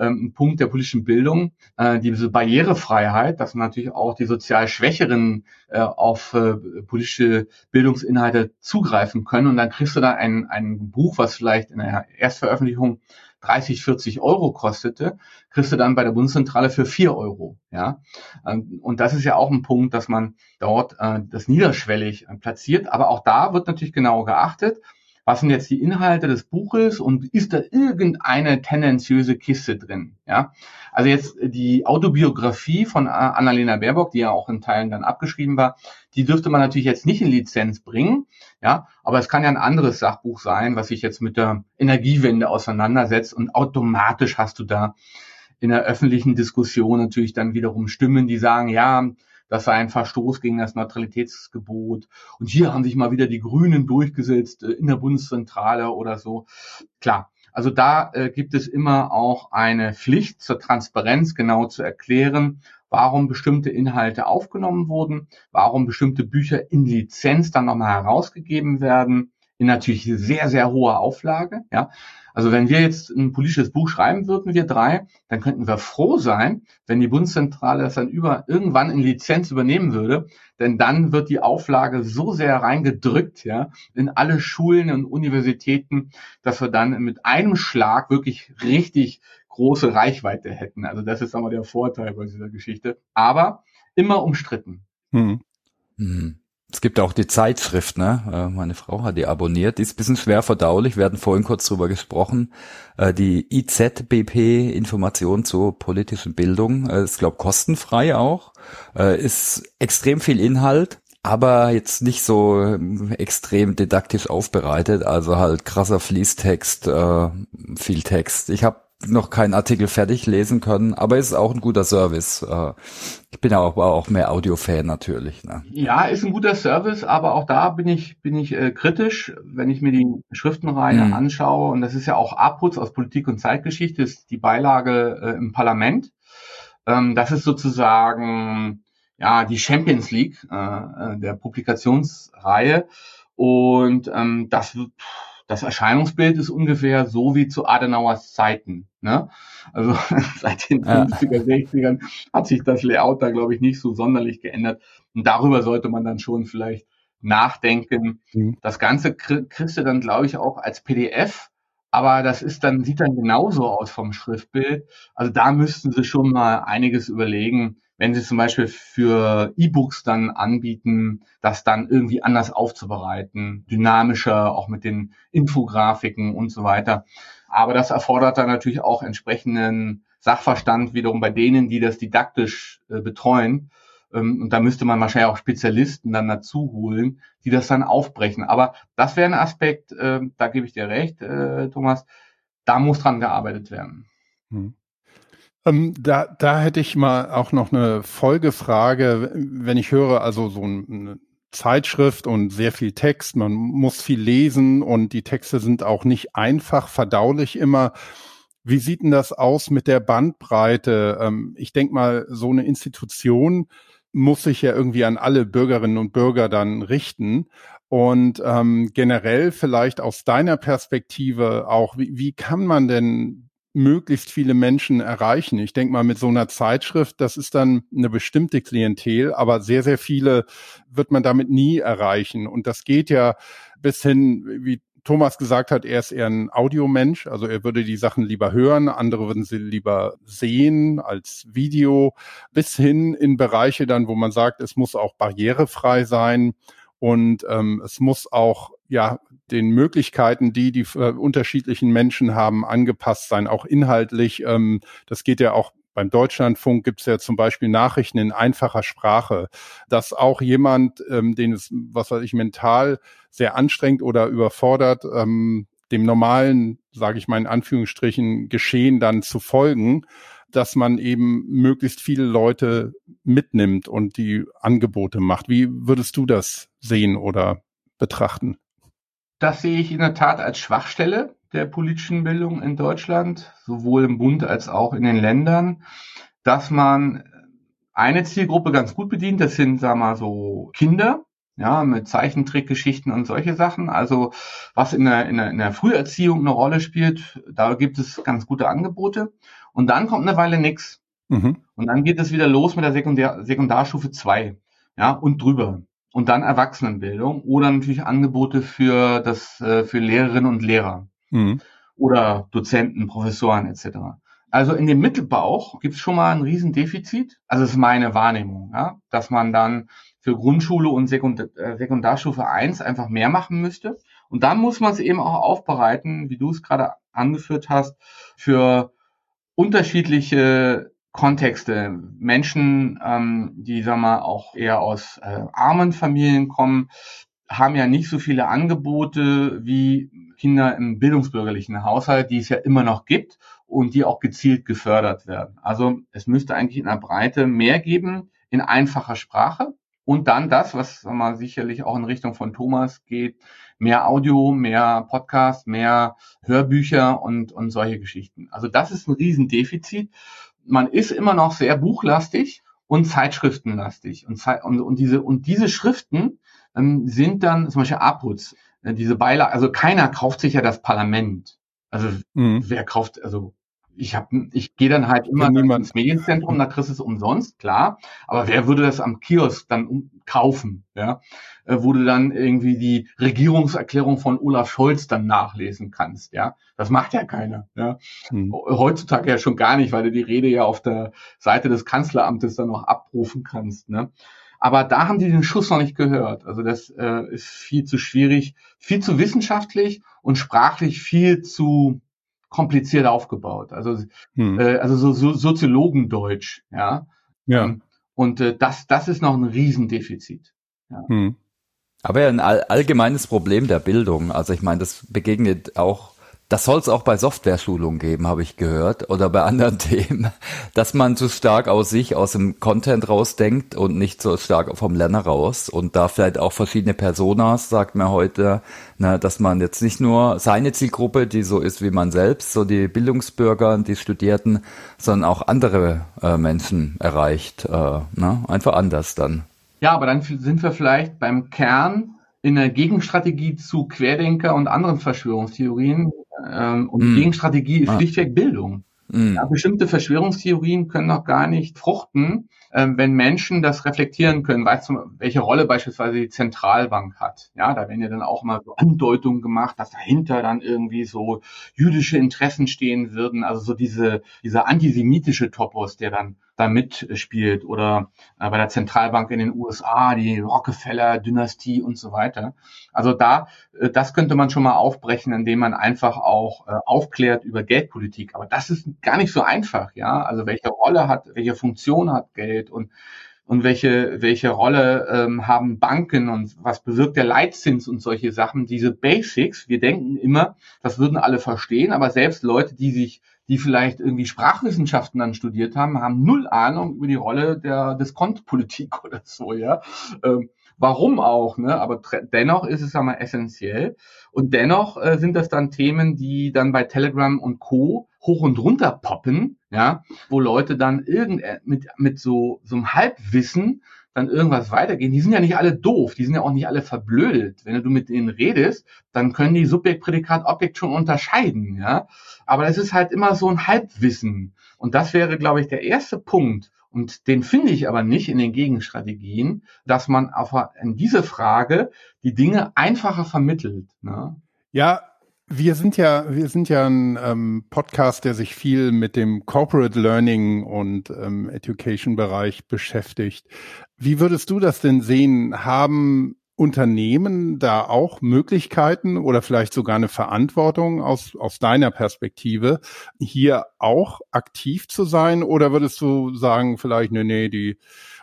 ein Punkt der politischen Bildung, äh, diese Barrierefreiheit, dass natürlich auch die sozial Schwächeren äh, auf äh, politische Bildungsinhalte zugreifen können. Und dann kriegst du da ein, ein Buch, was vielleicht in der Erstveröffentlichung 30, 40 Euro kostete, kriegst du dann bei der Bundeszentrale für 4 Euro. Ja? Ähm, und das ist ja auch ein Punkt, dass man dort das niederschwellig platziert. Aber auch da wird natürlich genau geachtet was sind jetzt die Inhalte des Buches und ist da irgendeine tendenziöse Kiste drin? Ja, also jetzt die Autobiografie von Annalena Baerbock, die ja auch in Teilen dann abgeschrieben war, die dürfte man natürlich jetzt nicht in Lizenz bringen, ja, aber es kann ja ein anderes Sachbuch sein, was sich jetzt mit der Energiewende auseinandersetzt und automatisch hast du da in der öffentlichen Diskussion natürlich dann wiederum Stimmen, die sagen, ja, das sei ein Verstoß gegen das Neutralitätsgebot. Und hier haben sich mal wieder die Grünen durchgesetzt äh, in der Bundeszentrale oder so. Klar. Also da äh, gibt es immer auch eine Pflicht zur Transparenz, genau zu erklären, warum bestimmte Inhalte aufgenommen wurden, warum bestimmte Bücher in Lizenz dann nochmal herausgegeben werden, in natürlich sehr, sehr hoher Auflage. Ja, also wenn wir jetzt ein politisches Buch schreiben würden, wir drei, dann könnten wir froh sein, wenn die Bundeszentrale das dann über, irgendwann in Lizenz übernehmen würde, denn dann wird die Auflage so sehr reingedrückt, ja, in alle Schulen und Universitäten, dass wir dann mit einem Schlag wirklich richtig große Reichweite hätten. Also das ist einmal der Vorteil bei dieser Geschichte. Aber immer umstritten. Hm. Hm. Es gibt auch die Zeitschrift, ne? Äh, meine Frau hat die abonniert. Die ist ein bisschen schwer verdaulich. Wir hatten vorhin kurz drüber gesprochen. Äh, die IZBP, Information zur politischen Bildung, äh, ist, glaube kostenfrei auch. Ist extrem viel Inhalt, aber jetzt nicht so ähm, extrem didaktisch aufbereitet. Also halt krasser Fließtext, viel Text. Ich habe noch keinen Artikel fertig lesen können, aber ist auch ein guter Service. Äh, ich bin ja auch, auch mehr Audio-Fan natürlich. Ne? Ja, ist ein guter Service, aber auch da bin ich bin ich äh, kritisch, wenn ich mir die Schriftenreihe mhm. anschaue. Und das ist ja auch Abputz aus Politik und Zeitgeschichte, ist die Beilage äh, im Parlament. Ähm, das ist sozusagen ja die Champions League äh, äh der Publikationsreihe. Und ähm, das das Erscheinungsbild ist ungefähr so wie zu Adenauers Zeiten. Ne? Also [laughs] seit den ja. 50er, 60ern hat sich das Layout da, glaube ich, nicht so sonderlich geändert. Und darüber sollte man dann schon vielleicht nachdenken. Mhm. Das Ganze kriegst du dann, glaube ich, auch als PDF Aber das ist dann, sieht dann genauso aus vom Schriftbild. Also da müssten Sie schon mal einiges überlegen, wenn Sie zum Beispiel für E-Books dann anbieten, das dann irgendwie anders aufzubereiten, dynamischer, auch mit den Infografiken und so weiter. Aber das erfordert dann natürlich auch entsprechenden Sachverstand wiederum bei denen, die das didaktisch äh, betreuen. Ähm, und da müsste man wahrscheinlich auch Spezialisten dann dazu holen, die das dann aufbrechen. Aber das wäre ein Aspekt, äh, da gebe ich dir recht, äh, Thomas, da muss dran gearbeitet werden. Hm. Ähm, da, da hätte ich mal auch noch eine Folgefrage, wenn ich höre, also so eine Zeitschrift und sehr viel Text, man muss viel lesen und die Texte sind auch nicht einfach verdaulich immer. Wie sieht denn das aus mit der Bandbreite? Ähm, ich denke mal, so eine Institution muss sich ja irgendwie an alle Bürgerinnen und Bürger dann richten. Und ähm, generell vielleicht aus deiner Perspektive auch, wie, wie kann man denn möglichst viele Menschen erreichen? Ich denke mal, mit so einer Zeitschrift, das ist dann eine bestimmte Klientel, aber sehr, sehr viele wird man damit nie erreichen. Und das geht ja bis hin, wie Thomas gesagt hat, er ist eher ein Audiomensch, also er würde die Sachen lieber hören, andere würden sie lieber sehen als Video, bis hin in Bereiche dann, wo man sagt, es muss auch barrierefrei sein und ähm, es muss auch ja den Möglichkeiten, die die äh, unterschiedlichen Menschen haben, angepasst sein, auch inhaltlich. Ähm, das geht ja auch beim Deutschlandfunk gibt es ja zum Beispiel Nachrichten in einfacher Sprache, dass auch jemand, ähm, den es, was weiß ich, mental sehr anstrengend oder überfordert, ähm, dem normalen, sage ich mal in Anführungsstrichen, Geschehen dann zu folgen, dass man eben möglichst viele Leute mitnimmt und die Angebote macht. Wie würdest du das sehen oder betrachten? Das sehe ich in der Tat als Schwachstelle der politischen Bildung in Deutschland, sowohl im Bund als auch in den Ländern, dass man eine Zielgruppe ganz gut bedient, das sind, sagen wir mal, so Kinder, ja, mit Zeichentrickgeschichten und solche Sachen. Also was in der, in der, in der Früherziehung eine Rolle spielt, da gibt es ganz gute Angebote. Und dann kommt eine Weile nix. Mhm. Und dann geht es wieder los mit der Sekundär, Sekundarstufe 2, ja, und drüber. Und dann Erwachsenenbildung oder natürlich Angebote für das, äh, für Lehrerinnen und Lehrer mhm. oder Dozenten, Professoren etc. Also in dem Mittelbauch gibt es schon mal ein Riesendefizit. Also ist meine Wahrnehmung, ja, dass man dann für Grundschule und Sekund äh, Sekundarstufe 1 einfach mehr machen müsste. Und dann muss man es eben auch aufbereiten, wie du es gerade angeführt hast, für unterschiedliche Kontexte. Menschen, ähm, die, sagen wir mal, auch eher aus äh, armen Familien kommen, haben ja nicht so viele Angebote wie Kinder im bildungsbürgerlichen Haushalt, die es ja immer noch gibt und die auch gezielt gefördert werden. Also es müsste eigentlich in der Breite mehr geben in einfacher Sprache und dann das, was sagen wir, sicherlich auch in Richtung von Thomas geht, mehr Audio, mehr Podcast, mehr Hörbücher und, und solche Geschichten. Also das ist ein Riesendefizit. Man ist immer noch sehr buchlastig und zeitschriftenlastig. Und, und, und, diese, und diese Schriften ähm, sind dann zum Beispiel APUZ, äh, diese Beilage, also keiner kauft sich ja das Parlament. Also mhm. wer kauft, also ich habe, ich gehe dann halt immer ins Medienzentrum, da kriegst du es umsonst, klar. Aber wer würde das am Kiosk dann kaufen, ja? Äh, wo du dann irgendwie die Regierungserklärung von Olaf Scholz dann nachlesen kannst, ja? Das macht ja keiner, ja? Hm. Heutzutage ja schon gar nicht, weil du die Rede ja auf der Seite des Kanzleramtes dann noch abrufen kannst, ne? Aber da haben die den Schuss noch nicht gehört. Also das äh, ist viel zu schwierig, viel zu wissenschaftlich und sprachlich viel zu kompliziert aufgebaut. Also, hm. äh, also so, so Soziologendeutsch, ja. Ja. Ähm, und äh, das, das ist noch ein Riesendefizit. Ja. Hm. Aber ja ein all, allgemeines Problem der Bildung. Also ich meine, das begegnet auch das soll es auch bei Software-Schulungen geben, habe ich gehört, oder bei anderen [laughs] Themen, dass man zu stark aus sich, aus dem Content rausdenkt und nicht so stark vom Lerner raus und da vielleicht auch verschiedene Personas, sagt man heute, ne, dass man jetzt nicht nur seine Zielgruppe, die so ist wie man selbst, so die Bildungsbürger, die Studierten, sondern auch andere äh, Menschen erreicht, äh, ne, einfach anders dann. Ja, aber dann sind wir vielleicht beim Kern in der Gegenstrategie zu Querdenker und anderen Verschwörungstheorien, ähm, und die hm. Gegenstrategie ist schlichtweg Bildung. Mhm. Ja, bestimmte Verschwörungstheorien können noch gar nicht fruchten, ähm, wenn Menschen das reflektieren können, weißt du, welche Rolle beispielsweise die Zentralbank hat. Ja, da werden ja dann auch mal so Andeutungen gemacht, dass dahinter dann irgendwie so jüdische Interessen stehen würden. Also so diese, dieser antisemitische Topos, der dann da mitspielt oder äh, bei der Zentralbank in den USA, die Rockefeller-Dynastie und so weiter. Also da, äh, das könnte man schon mal aufbrechen, indem man einfach auch äh, aufklärt über Geldpolitik. Aber das ist gar nicht so einfach, ja. Also welche Rolle hat, welche Funktion hat Geld und und welche, welche Rolle ähm, haben Banken und was bewirkt der Leitzins und solche Sachen, diese Basics. Wir denken immer, das würden alle verstehen, aber selbst Leute, die sich, die vielleicht irgendwie Sprachwissenschaften dann studiert haben, haben null Ahnung über die Rolle der Diskontpolitik [laughs] oder so, ja. Ähm, warum auch, ne? Aber dennoch ist es einmal essentiell. Und dennoch äh, sind das dann Themen, die dann bei Telegram und Co. hoch und runter poppen, ja, wo Leute dann irgend mit, mit so, so einem Halbwissen dann irgendwas weitergehen. Die sind ja nicht alle doof, die sind ja auch nicht alle verblödet. Wenn du mit denen redest, dann können die Subjekt, Prädikat, Objekt schon unterscheiden, ja. Aber es ist halt immer so ein Halbwissen. Und das wäre, glaube ich, der erste Punkt. Und den finde ich aber nicht in den Gegenstrategien, dass man auf, in diese Frage die Dinge einfacher vermittelt. Ne? Ja, wir sind ja, wir sind ja ein ähm, Podcast, der sich viel mit dem Corporate Learning und ähm, Education Bereich beschäftigt. Wie würdest du das denn sehen? Haben Unternehmen da auch Möglichkeiten oder vielleicht sogar eine Verantwortung aus, aus deiner Perspektive, hier auch aktiv zu sein? Oder würdest du sagen, vielleicht, nee, nee, die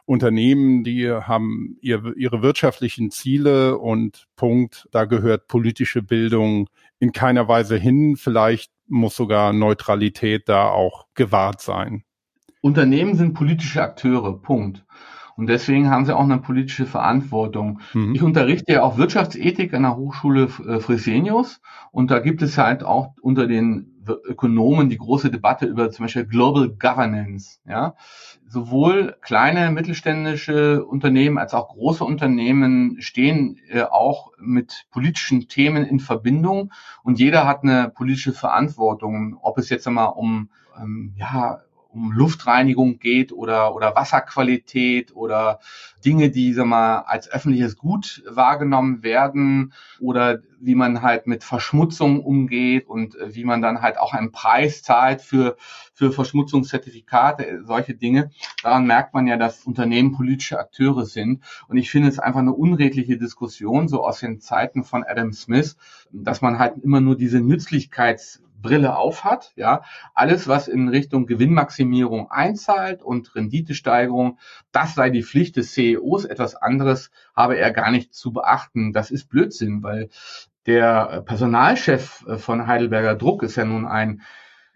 Unternehmen, die haben ihr, ihre wirtschaftlichen Ziele und Punkt, da gehört politische Bildung in keiner Weise hin. Vielleicht muss sogar Neutralität da auch gewahrt sein. Unternehmen sind politische Akteure, Punkt. Und deswegen haben sie auch eine politische Verantwortung. Mhm. Ich unterrichte ja auch Wirtschaftsethik an der Hochschule äh, Fresenius und da gibt es halt auch unter den Ökonomen die große Debatte über zum Beispiel Global Governance. Ja, sowohl kleine mittelständische Unternehmen als auch große Unternehmen stehen äh, auch mit politischen Themen in Verbindung und jeder hat eine politische Verantwortung, ob es jetzt einmal um ähm, ja um Luftreinigung geht oder, oder Wasserqualität oder Dinge, die sag mal, als öffentliches Gut wahrgenommen werden oder wie man halt mit Verschmutzung umgeht und äh, wie man dann halt auch einen Preis zahlt für, für Verschmutzungszertifikate, solche Dinge. Daran merkt man ja, dass Unternehmen politische Akteure sind. Und ich finde es einfach eine unredliche Diskussion, so aus den Zeiten von Adam Smith, dass man halt immer nur diese Nützlichkeits Brille aufhat. Ja, alles, was in Richtung Gewinnmaximierung einzahlt und Renditesteigerung, das sei die Pflicht des CEOs. Etwas anderes habe er gar nicht zu beachten. Das ist Blödsinn, weil der Personalchef von Heidelberger Druck ist ja nun ein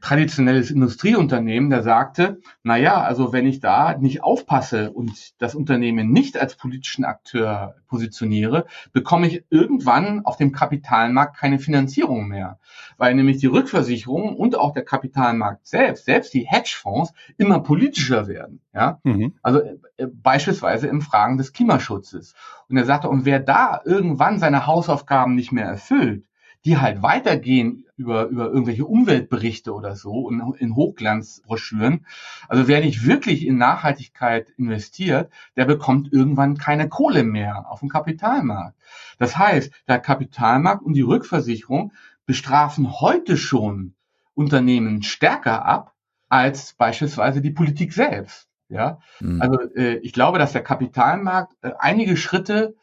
traditionelles Industrieunternehmen, der sagte, na ja, also wenn ich da nicht aufpasse und das Unternehmen nicht als politischen Akteur positioniere, bekomme ich irgendwann auf dem Kapitalmarkt keine Finanzierung mehr, weil nämlich die Rückversicherung und auch der Kapitalmarkt selbst, selbst die Hedgefonds immer politischer werden, ja? Mhm. Also äh, beispielsweise in Fragen des Klimaschutzes. Und er sagte, und wer da irgendwann seine Hausaufgaben nicht mehr erfüllt, die halt weitergehen über, über irgendwelche Umweltberichte oder so und in Hochglanzbroschüren. Also wer nicht wirklich in Nachhaltigkeit investiert, der bekommt irgendwann keine Kohle mehr auf dem Kapitalmarkt. Das heißt, der Kapitalmarkt und die Rückversicherung bestrafen heute schon Unternehmen stärker ab als beispielsweise die Politik selbst. Ja, mhm. also äh, ich glaube, dass der Kapitalmarkt äh, einige Schritte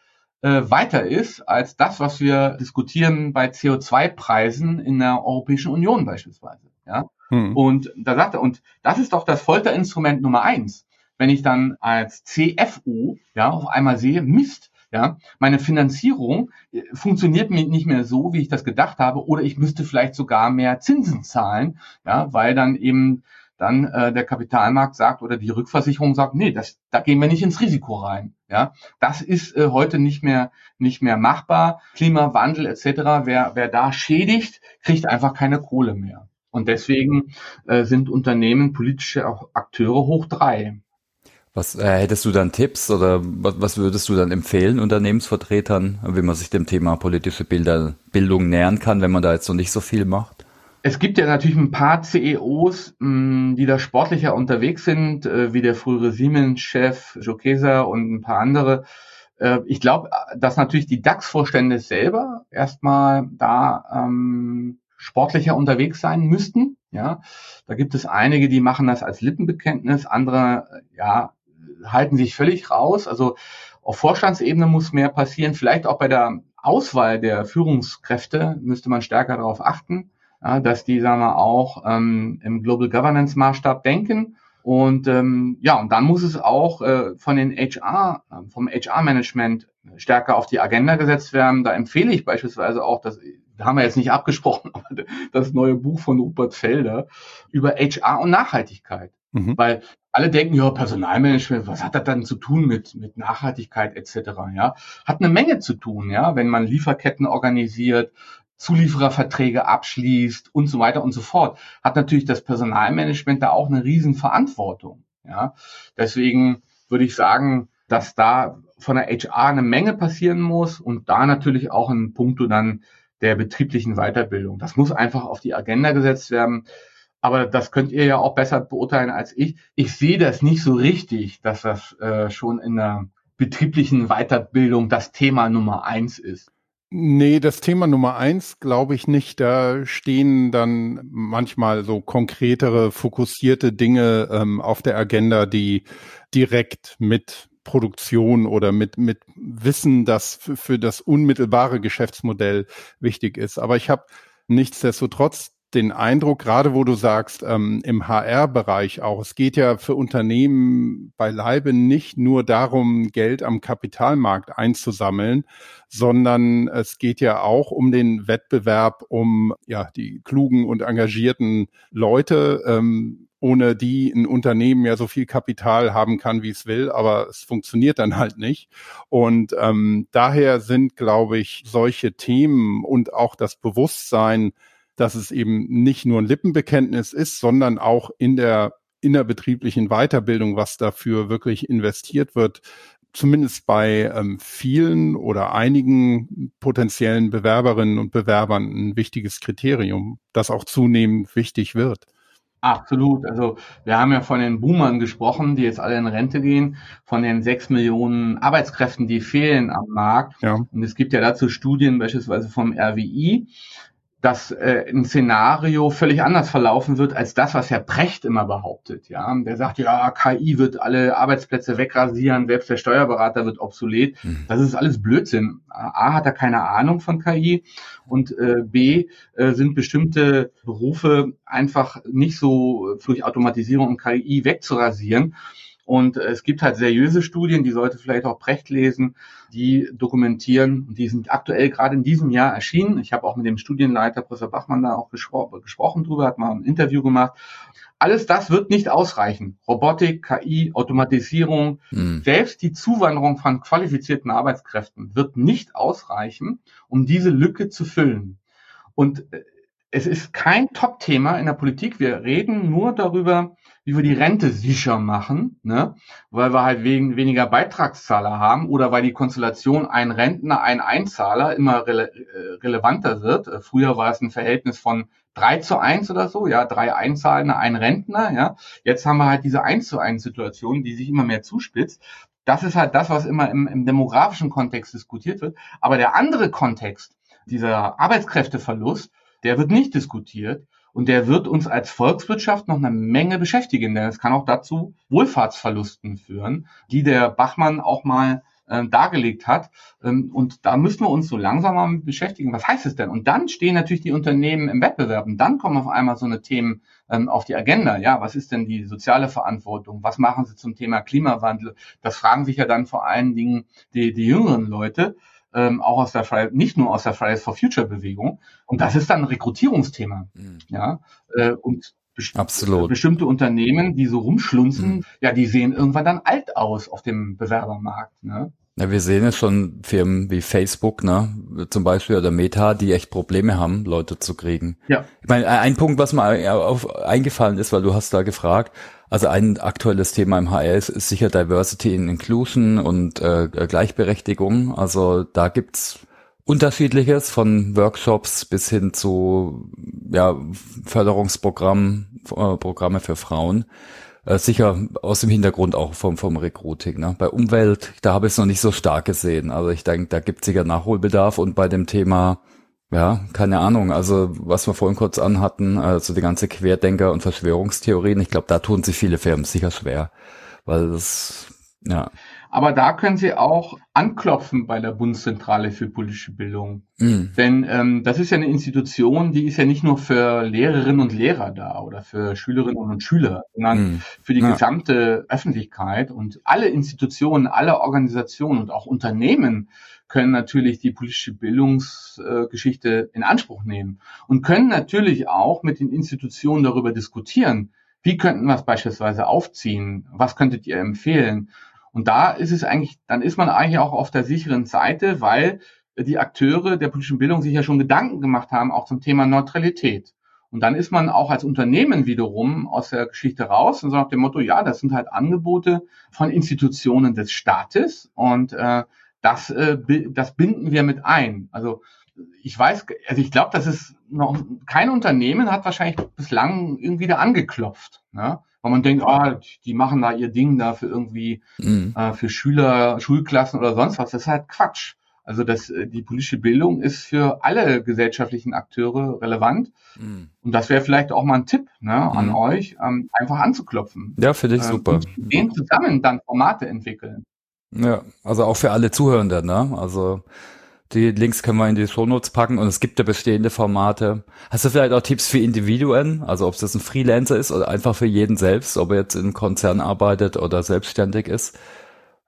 äh, weiter ist als das, was wir diskutieren bei CO2-Preisen in der Europäischen Union beispielsweise. Ja? Hm. Und da sagt er, und das ist doch das Folterinstrument Nummer eins. Wenn ich dann als CFO ja auf einmal sehe, Mist, ja, meine Finanzierung äh, funktioniert mir nicht mehr so, wie ich das gedacht habe, oder ich müsste vielleicht sogar mehr Zinsen zahlen, ja, weil dann eben dann äh, der Kapitalmarkt sagt oder die Rückversicherung sagt, nee, das, da gehen wir nicht ins Risiko rein. Ja, das ist äh, heute nicht mehr nicht mehr machbar. Klimawandel etc. Wer wer da schädigt, kriegt einfach keine Kohle mehr. Und deswegen äh, sind Unternehmen politische Akteure hoch drei. Was äh, hättest du dann Tipps oder was, was würdest du dann empfehlen Unternehmensvertretern, wie man sich dem Thema politische Bilder, Bildung nähern kann, wenn man da jetzt noch nicht so viel macht? Es gibt ja natürlich ein paar CEOs, hm, die da sportlicher unterwegs sind, äh, wie der frühere Siemens-Chef Jokesa und ein paar andere. Äh, ich glaube, dass natürlich die DAX-Vorstände selber erstmal da ähm, sportlicher unterwegs sein müssten. Ja, da gibt es einige, die machen das als Lippenbekenntnis, andere ja halten sich völlig raus. Also auf Vorstandsebene muss mehr passieren. Vielleicht auch bei der Auswahl der Führungskräfte müsste man stärker darauf achten, ja, dass die, sagen wir, auch ähm, im Global Governance Maßstab denken. Und ähm, ja, und dann muss es auch äh, von den HR, äh, vom HR-Management stärker auf die Agenda gesetzt werden. Da empfehle ich beispielsweise auch, dass da haben wir jetzt nicht [laughs] abgesprochen, aber das neue Buch von Rupert Felder über HR und Nachhaltigkeit. Mhm. Weil alle denken, ja, Personalmanagement, was hat das dann zu tun mit, mit Nachhaltigkeit etc. Ja, hat eine Menge zu tun, ja, wenn man Lieferketten organisiert, Zuliefererverträge abschließt und so weiter und so fort, hat natürlich das Personalmanagement da auch eine Riesenverantwortung. Ja, deswegen würde ich sagen, dass da von der HR eine Menge passieren muss und da natürlich auch ein Punkt dann der betrieblichen Weiterbildung. Das muss einfach auf die Agenda gesetzt werden. Aber das könnt ihr ja auch besser beurteilen als ich. Ich sehe das nicht so richtig, dass das äh, schon in der betrieblichen Weiterbildung das Thema Nummer eins ist. Nee, das Thema Nummer eins glaube ich nicht. Da stehen dann manchmal so konkretere, fokussierte Dinge ähm, auf der Agenda, die direkt mit Produktion oder mit, mit Wissen, das für, für das unmittelbare Geschäftsmodell wichtig ist. Aber ich habe nichtsdestotrotz den Eindruck, gerade wo du sagst, ähm, im HR-Bereich auch, es geht ja für Unternehmen beileibe nicht nur darum, Geld am Kapitalmarkt einzusammeln, sondern es geht ja auch um den Wettbewerb um ja die klugen und engagierten Leute, ähm, ohne die ein Unternehmen ja so viel Kapital haben kann, wie es will, aber es funktioniert dann halt nicht. Und ähm, daher sind, glaube ich, solche Themen und auch das Bewusstsein, dass es eben nicht nur ein Lippenbekenntnis ist, sondern auch in der innerbetrieblichen Weiterbildung, was dafür wirklich investiert wird, zumindest bei ähm, vielen oder einigen potenziellen Bewerberinnen und Bewerbern ein wichtiges Kriterium, das auch zunehmend wichtig wird. Absolut. Also wir haben ja von den Boomern gesprochen, die jetzt alle in Rente gehen, von den sechs Millionen Arbeitskräften, die fehlen am Markt. Ja. Und es gibt ja dazu Studien beispielsweise vom RWI, dass äh, ein Szenario völlig anders verlaufen wird als das, was Herr Precht immer behauptet. Ja, der sagt, ja, KI wird alle Arbeitsplätze wegrasieren, selbst der Steuerberater wird obsolet. Mhm. Das ist alles Blödsinn. A hat er keine Ahnung von KI und äh, B äh, sind bestimmte Berufe einfach nicht so durch Automatisierung und KI wegzurasieren. Und es gibt halt seriöse Studien, die sollte vielleicht auch Brecht lesen, die dokumentieren, und die sind aktuell gerade in diesem Jahr erschienen. Ich habe auch mit dem Studienleiter Professor Bachmann da auch gespro gesprochen drüber, hat mal ein Interview gemacht. Alles das wird nicht ausreichen. Robotik, KI, Automatisierung, mhm. selbst die Zuwanderung von qualifizierten Arbeitskräften wird nicht ausreichen, um diese Lücke zu füllen. Und äh, es ist kein Top-Thema in der Politik. Wir reden nur darüber, wie wir die Rente sicher machen, ne? weil wir halt wegen weniger Beitragszahler haben oder weil die Konstellation ein Rentner, ein Einzahler immer rele äh, relevanter wird. Äh, früher war es ein Verhältnis von drei zu eins oder so, ja, drei Einzahlende, ein Rentner, ja. Jetzt haben wir halt diese eins zu eins Situation, die sich immer mehr zuspitzt. Das ist halt das, was immer im, im demografischen Kontext diskutiert wird. Aber der andere Kontext, dieser Arbeitskräfteverlust, der wird nicht diskutiert. Und der wird uns als Volkswirtschaft noch eine Menge beschäftigen, denn es kann auch dazu Wohlfahrtsverlusten führen, die der Bachmann auch mal äh, dargelegt hat. Ähm, und da müssen wir uns so langsam mal mit beschäftigen. Was heißt es denn? Und dann stehen natürlich die Unternehmen im Wettbewerb. Und dann kommen auf einmal so eine Themen ähm, auf die Agenda. Ja, was ist denn die soziale Verantwortung? Was machen sie zum Thema Klimawandel? Das fragen sich ja dann vor allen Dingen die, die jüngeren Leute ähm, auch aus der Friday, nicht nur aus der Fridays for Future Bewegung. Und das ist dann ein Rekrutierungsthema. Mhm. Ja, äh, und best Absolut. bestimmte Unternehmen, die so rumschlunzen, mhm. ja, die sehen irgendwann dann alt aus auf dem Bewerbermarkt. Ne? Ja, wir sehen es schon Firmen wie Facebook, ne, zum Beispiel oder Meta, die echt Probleme haben, Leute zu kriegen. Ja. Ich meine, ein Punkt, was mir auf, eingefallen ist, weil du hast da gefragt, also ein aktuelles Thema im HR ist, ist sicher Diversity and Inclusion und äh, Gleichberechtigung. Also da gibt's unterschiedliches von Workshops bis hin zu ja, Förderungsprogrammen, äh, Programme für Frauen. Äh, sicher aus dem Hintergrund auch vom, vom Recruiting. Ne? Bei Umwelt, da habe ich es noch nicht so stark gesehen. Also ich denke, da gibt es sicher Nachholbedarf und bei dem Thema ja, keine Ahnung. Also was wir vorhin kurz anhatten, also die ganze Querdenker- und Verschwörungstheorien, ich glaube, da tun sich viele Firmen sicher schwer, weil das, ja. Aber da können Sie auch anklopfen bei der Bundeszentrale für politische Bildung. Mhm. Denn ähm, das ist ja eine Institution, die ist ja nicht nur für Lehrerinnen und Lehrer da oder für Schülerinnen und Schüler, sondern mhm. für die ja. gesamte Öffentlichkeit und alle Institutionen, alle Organisationen und auch Unternehmen können natürlich die politische Bildungsgeschichte in Anspruch nehmen und können natürlich auch mit den Institutionen darüber diskutieren, wie könnten wir es beispielsweise aufziehen, was könntet ihr empfehlen. Und da ist es eigentlich, dann ist man eigentlich auch auf der sicheren Seite, weil die Akteure der politischen Bildung sich ja schon Gedanken gemacht haben, auch zum Thema Neutralität. Und dann ist man auch als Unternehmen wiederum aus der Geschichte raus und sagt nach dem Motto, ja, das sind halt Angebote von Institutionen des Staates und äh, das, äh, das binden wir mit ein. Also ich weiß, also ich glaube, das ist noch kein Unternehmen hat wahrscheinlich bislang irgendwie da angeklopft, ne? Weil man denkt, ah, die machen da ihr Ding da für irgendwie mhm. äh, für Schüler, Schulklassen oder sonst was. Das ist halt Quatsch. Also das, äh, die politische Bildung ist für alle gesellschaftlichen Akteure relevant. Mhm. Und das wäre vielleicht auch mal ein Tipp ne, an mhm. euch, ähm, einfach anzuklopfen. Ja, finde ich äh, super. mit denen zusammen dann Formate entwickeln. Ja, also auch für alle Zuhörenden, ne? Also die Links können wir in die Shownotes packen und es gibt ja bestehende Formate. Hast du vielleicht auch Tipps für Individuen? Also ob es das ein Freelancer ist oder einfach für jeden selbst, ob er jetzt in einem Konzern arbeitet oder selbstständig ist,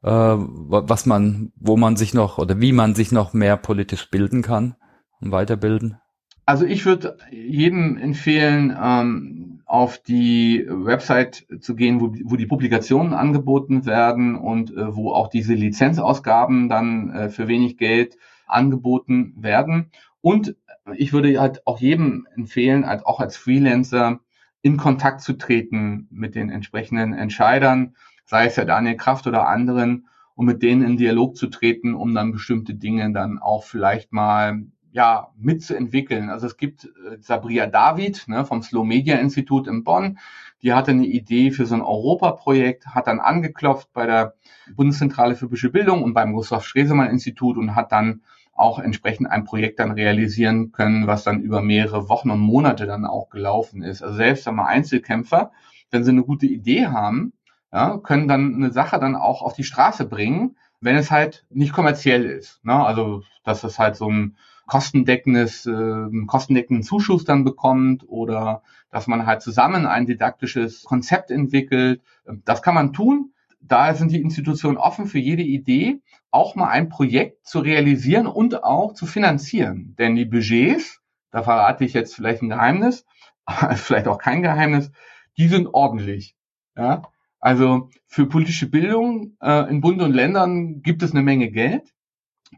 äh, was man, wo man sich noch oder wie man sich noch mehr politisch bilden kann und weiterbilden? Also ich würde jedem empfehlen, ähm, auf die Website zu gehen, wo, wo die Publikationen angeboten werden und äh, wo auch diese Lizenzausgaben dann äh, für wenig Geld angeboten werden. Und ich würde halt auch jedem empfehlen, als auch als Freelancer in Kontakt zu treten mit den entsprechenden Entscheidern, sei es ja Daniel Kraft oder anderen, um mit denen in Dialog zu treten, um dann bestimmte Dinge dann auch vielleicht mal ja, mitzuentwickeln. Also es gibt äh, Sabria David ne, vom Slow Media Institut in Bonn, die hatte eine Idee für so ein Europaprojekt, hat dann angeklopft bei der Bundeszentrale für Bildung und beim Gustav Stresemann Institut und hat dann auch entsprechend ein Projekt dann realisieren können, was dann über mehrere Wochen und Monate dann auch gelaufen ist. Also selbst einmal Einzelkämpfer, wenn sie eine gute Idee haben, ja, können dann eine Sache dann auch auf die Straße bringen, wenn es halt nicht kommerziell ist. Ne? Also dass es halt so ein kostendeckendes, äh, kostendeckenden Zuschuss dann bekommt oder dass man halt zusammen ein didaktisches Konzept entwickelt. Das kann man tun. Da sind die Institutionen offen für jede Idee, auch mal ein Projekt zu realisieren und auch zu finanzieren. Denn die Budgets, da verrate ich jetzt vielleicht ein Geheimnis, [laughs] vielleicht auch kein Geheimnis, die sind ordentlich. Ja? Also für politische Bildung äh, in Bund und Ländern gibt es eine Menge Geld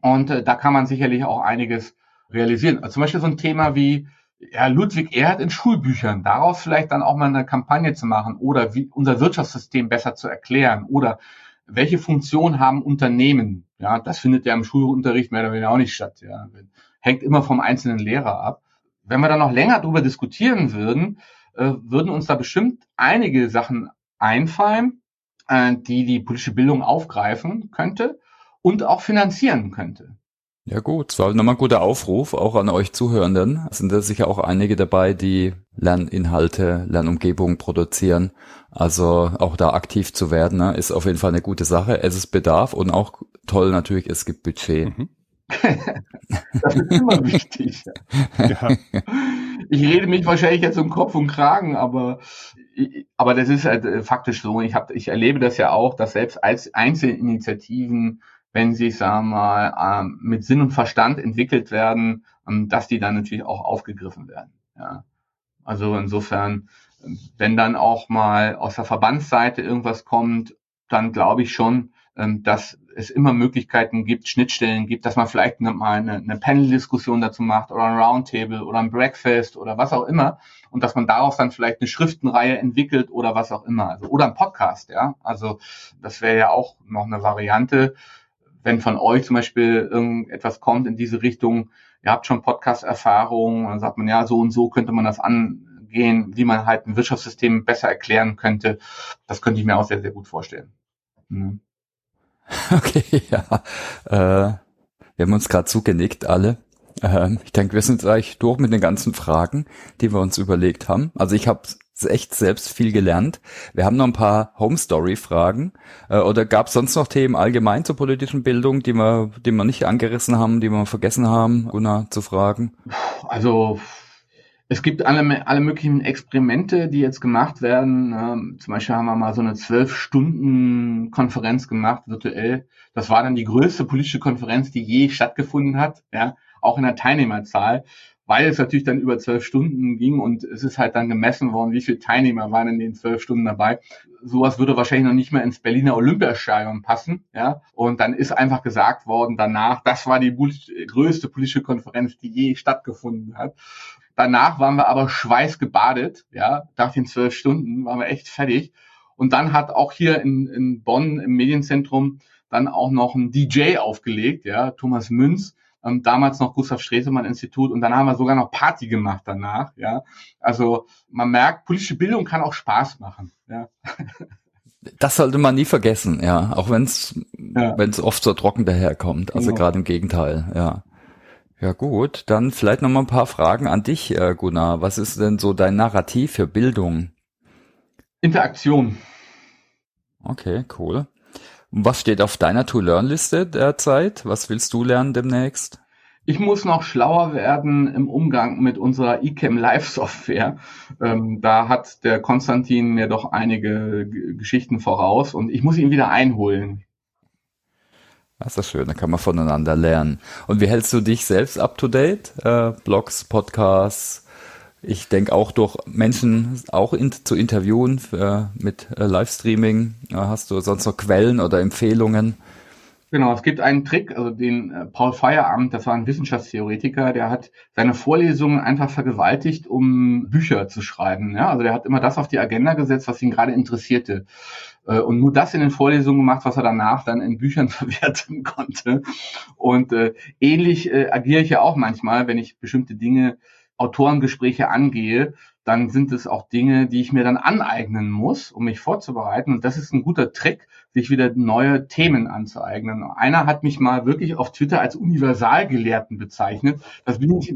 und äh, da kann man sicherlich auch einiges realisieren. Also zum Beispiel so ein Thema wie ja, Ludwig Erhard in Schulbüchern, daraus vielleicht dann auch mal eine Kampagne zu machen oder wie unser Wirtschaftssystem besser zu erklären oder welche Funktion haben Unternehmen? Ja, das findet ja im Schulunterricht mehr oder weniger auch nicht statt. Ja, hängt immer vom einzelnen Lehrer ab. Wenn wir da noch länger drüber diskutieren würden, äh, würden uns da bestimmt einige Sachen einfallen, äh, die die politische Bildung aufgreifen könnte und auch finanzieren könnte. Ja gut, es war nochmal ein guter Aufruf, auch an euch Zuhörenden. Es sind da sicher auch einige dabei, die Lerninhalte, Lernumgebungen produzieren. Also auch da aktiv zu werden, ne, ist auf jeden Fall eine gute Sache. Es ist Bedarf und auch toll natürlich, es gibt Budget. Mhm. [laughs] das ist immer wichtig. Ja. Ich rede mich wahrscheinlich jetzt um Kopf und Kragen, aber aber das ist halt äh, faktisch so. Ich habe, ich erlebe das ja auch, dass selbst als Einzelinitiativen wenn sie, sagen wir mal, ähm, mit Sinn und Verstand entwickelt werden, ähm, dass die dann natürlich auch aufgegriffen werden. Ja. Also insofern, wenn dann auch mal aus der Verbandsseite irgendwas kommt, dann glaube ich schon, ähm, dass es immer Möglichkeiten gibt, Schnittstellen gibt, dass man vielleicht mal eine, eine Panel-Diskussion dazu macht oder ein Roundtable oder ein Breakfast oder was auch immer und dass man daraus dann vielleicht eine Schriftenreihe entwickelt oder was auch immer, also oder ein Podcast, ja. Also das wäre ja auch noch eine Variante, wenn von euch zum Beispiel irgendetwas kommt in diese Richtung, ihr habt schon Podcast-Erfahrung, dann sagt man, ja, so und so könnte man das angehen, wie man halt ein Wirtschaftssystem besser erklären könnte. Das könnte ich mir auch sehr, sehr gut vorstellen. Mhm. [laughs] Okay, ja. Äh, wir haben uns gerade zugenickt, alle. Ähm, ich denke, wir sind gleich durch mit den ganzen Fragen, die wir uns überlegt haben. Also ich habe echt selbst viel gelernt. Wir haben noch ein paar Home Story Fragen. Äh, oder gab es sonst noch Themen allgemein zur politischen Bildung, die wir, die wir nicht angerissen haben, die wir vergessen haben, Gunnar zu fragen? Also es gibt alle, alle möglichen Experimente, die jetzt gemacht werden. Ähm, zum Beispiel haben wir mal so eine zwölf Stunden Konferenz gemacht, virtuell. Das war dann die größte politische Konferenz, die je stattgefunden hat, ja, auch in der Teilnehmerzahl weil es natürlich dann über zwölf Stunden ging und es ist halt dann gemessen worden, wie viele Teilnehmer waren in den zwölf Stunden dabei. Sowas würde wahrscheinlich noch nicht mehr ins Berliner Olympiastadion passen, ja. Und dann ist einfach gesagt worden danach, das war die größte politische Konferenz, die je stattgefunden hat. Danach waren wir aber schweißgebadet, ja. Nach den zwölf Stunden waren wir echt fertig. Und dann hat auch hier in, in Bonn im Medienzentrum dann auch noch ein DJ aufgelegt, ja, Thomas Münz, ähm, damals noch Gustav Stresemann Institut und dann haben wir sogar noch Party gemacht danach, ja. Also man merkt, politische Bildung kann auch Spaß machen, ja. [laughs] Das sollte man nie vergessen, ja, auch wenn es ja. wenn es oft so trocken daherkommt, also genau. gerade im Gegenteil, ja. Ja gut, dann vielleicht noch mal ein paar Fragen an dich, äh, Gunnar. Was ist denn so dein Narrativ für Bildung? Interaktion. Okay, cool. Was steht auf deiner To-Learn-Liste derzeit? Was willst du lernen demnächst? Ich muss noch schlauer werden im Umgang mit unserer eCam Live Software. Ähm, da hat der Konstantin mir doch einige G Geschichten voraus und ich muss ihn wieder einholen. Das ist schön, da kann man voneinander lernen. Und wie hältst du dich selbst up to date? Äh, Blogs, Podcasts, ich denke auch durch Menschen auch in, zu interviewen äh, mit äh, Livestreaming. Äh, hast du sonst noch Quellen oder Empfehlungen? Genau, es gibt einen Trick, also den äh, Paul Feierabend, das war ein Wissenschaftstheoretiker, der hat seine Vorlesungen einfach vergewaltigt, um Bücher zu schreiben. Ja? Also der hat immer das auf die Agenda gesetzt, was ihn gerade interessierte. Äh, und nur das in den Vorlesungen gemacht, was er danach dann in Büchern [laughs] verwerten konnte. Und äh, ähnlich äh, agiere ich ja auch manchmal, wenn ich bestimmte Dinge Autorengespräche angehe, dann sind es auch Dinge, die ich mir dann aneignen muss, um mich vorzubereiten. Und das ist ein guter Trick, sich wieder neue Themen anzueignen. Einer hat mich mal wirklich auf Twitter als Universalgelehrten bezeichnet. Das bin ich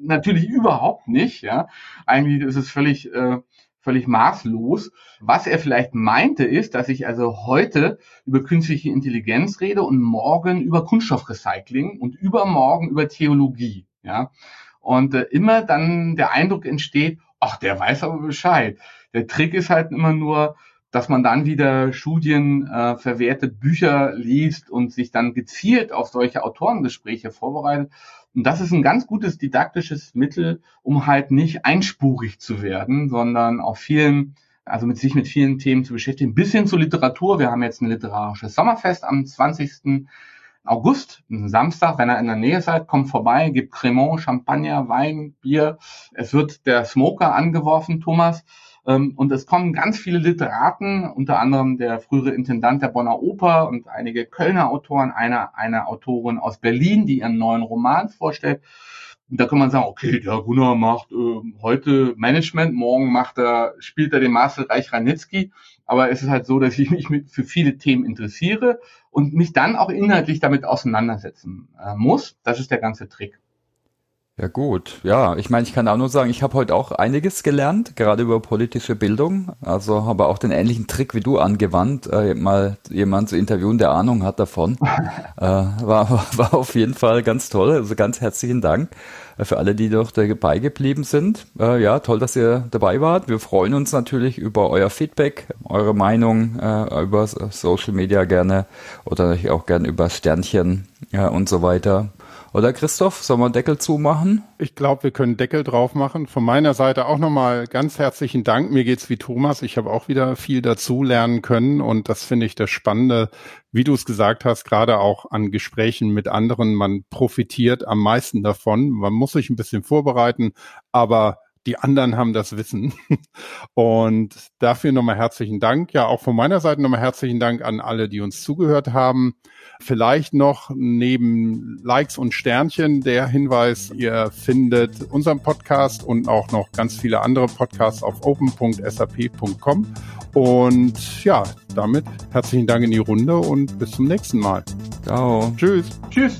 natürlich überhaupt nicht. Ja, eigentlich ist es völlig äh, völlig maßlos. Was er vielleicht meinte, ist, dass ich also heute über künstliche Intelligenz rede und morgen über Kunststoffrecycling und übermorgen über Theologie. Ja, und äh, immer dann der Eindruck entsteht, ach, der weiß aber Bescheid. Der Trick ist halt immer nur, dass man dann wieder Studien äh, verwertet, Bücher liest und sich dann gezielt auf solche Autorengespräche vorbereitet. Und das ist ein ganz gutes didaktisches Mittel, um halt nicht einspurig zu werden, sondern auf vielen, also mit sich mit vielen Themen zu beschäftigen, bis hin zur Literatur. Wir haben jetzt ein literarisches Sommerfest am 20. August, Samstag, wenn ihr in der Nähe seid, kommt vorbei, gibt Cremant, Champagner, Wein, Bier. Es wird der Smoker angeworfen, Thomas. Ähm, und es kommen ganz viele Literaten, unter anderem der frühere Intendant der Bonner Oper und einige Kölner Autoren, eine, eine Autorin aus Berlin, die ihren neuen Roman vorstellt. Und da kann man sagen, okay, der Gunnar macht äh, heute Management, morgen macht er, spielt er den Marcel Reich-Ranitzky. Aber es ist halt so, dass ich mich für viele Themen interessiere und mich dann auch inhaltlich damit auseinandersetzen äh, muss. Das ist der ganze Trick. Ja gut, ja, ich meine, ich kann auch nur sagen, ich habe heute auch einiges gelernt, gerade über politische Bildung. Also habe auch den ähnlichen Trick wie du angewandt, äh, mal jemanden zu interviewen, der Ahnung hat davon. [laughs] äh, war, war auf jeden Fall ganz toll. Also ganz herzlichen Dank äh, für alle, die doch dabei geblieben sind. Äh, ja, toll, dass ihr dabei wart. Wir freuen uns natürlich über euer Feedback, eure Meinung äh, über Social Media gerne oder natürlich auch gerne über Sternchen ja, und so weiter. Oder Christoph, sollen wir Deckel zumachen? Ich glaube, wir können Deckel drauf machen. Von meiner Seite auch nochmal ganz herzlichen Dank. Mir geht's wie Thomas. Ich habe auch wieder viel dazu lernen können und das finde ich das Spannende, wie du es gesagt hast, gerade auch an Gesprächen mit anderen. Man profitiert am meisten davon. Man muss sich ein bisschen vorbereiten, aber die anderen haben das Wissen. [laughs] Und dafür nochmal herzlichen Dank. Ja, auch von meiner Seite nochmal herzlichen Dank an alle, die uns zugehört haben. Vielleicht noch neben Likes und Sternchen der Hinweis, ihr findet unseren Podcast und auch noch ganz viele andere Podcasts auf open.sap.com. Und ja, damit herzlichen Dank in die Runde und bis zum nächsten Mal. Ciao. Tschüss. Tschüss.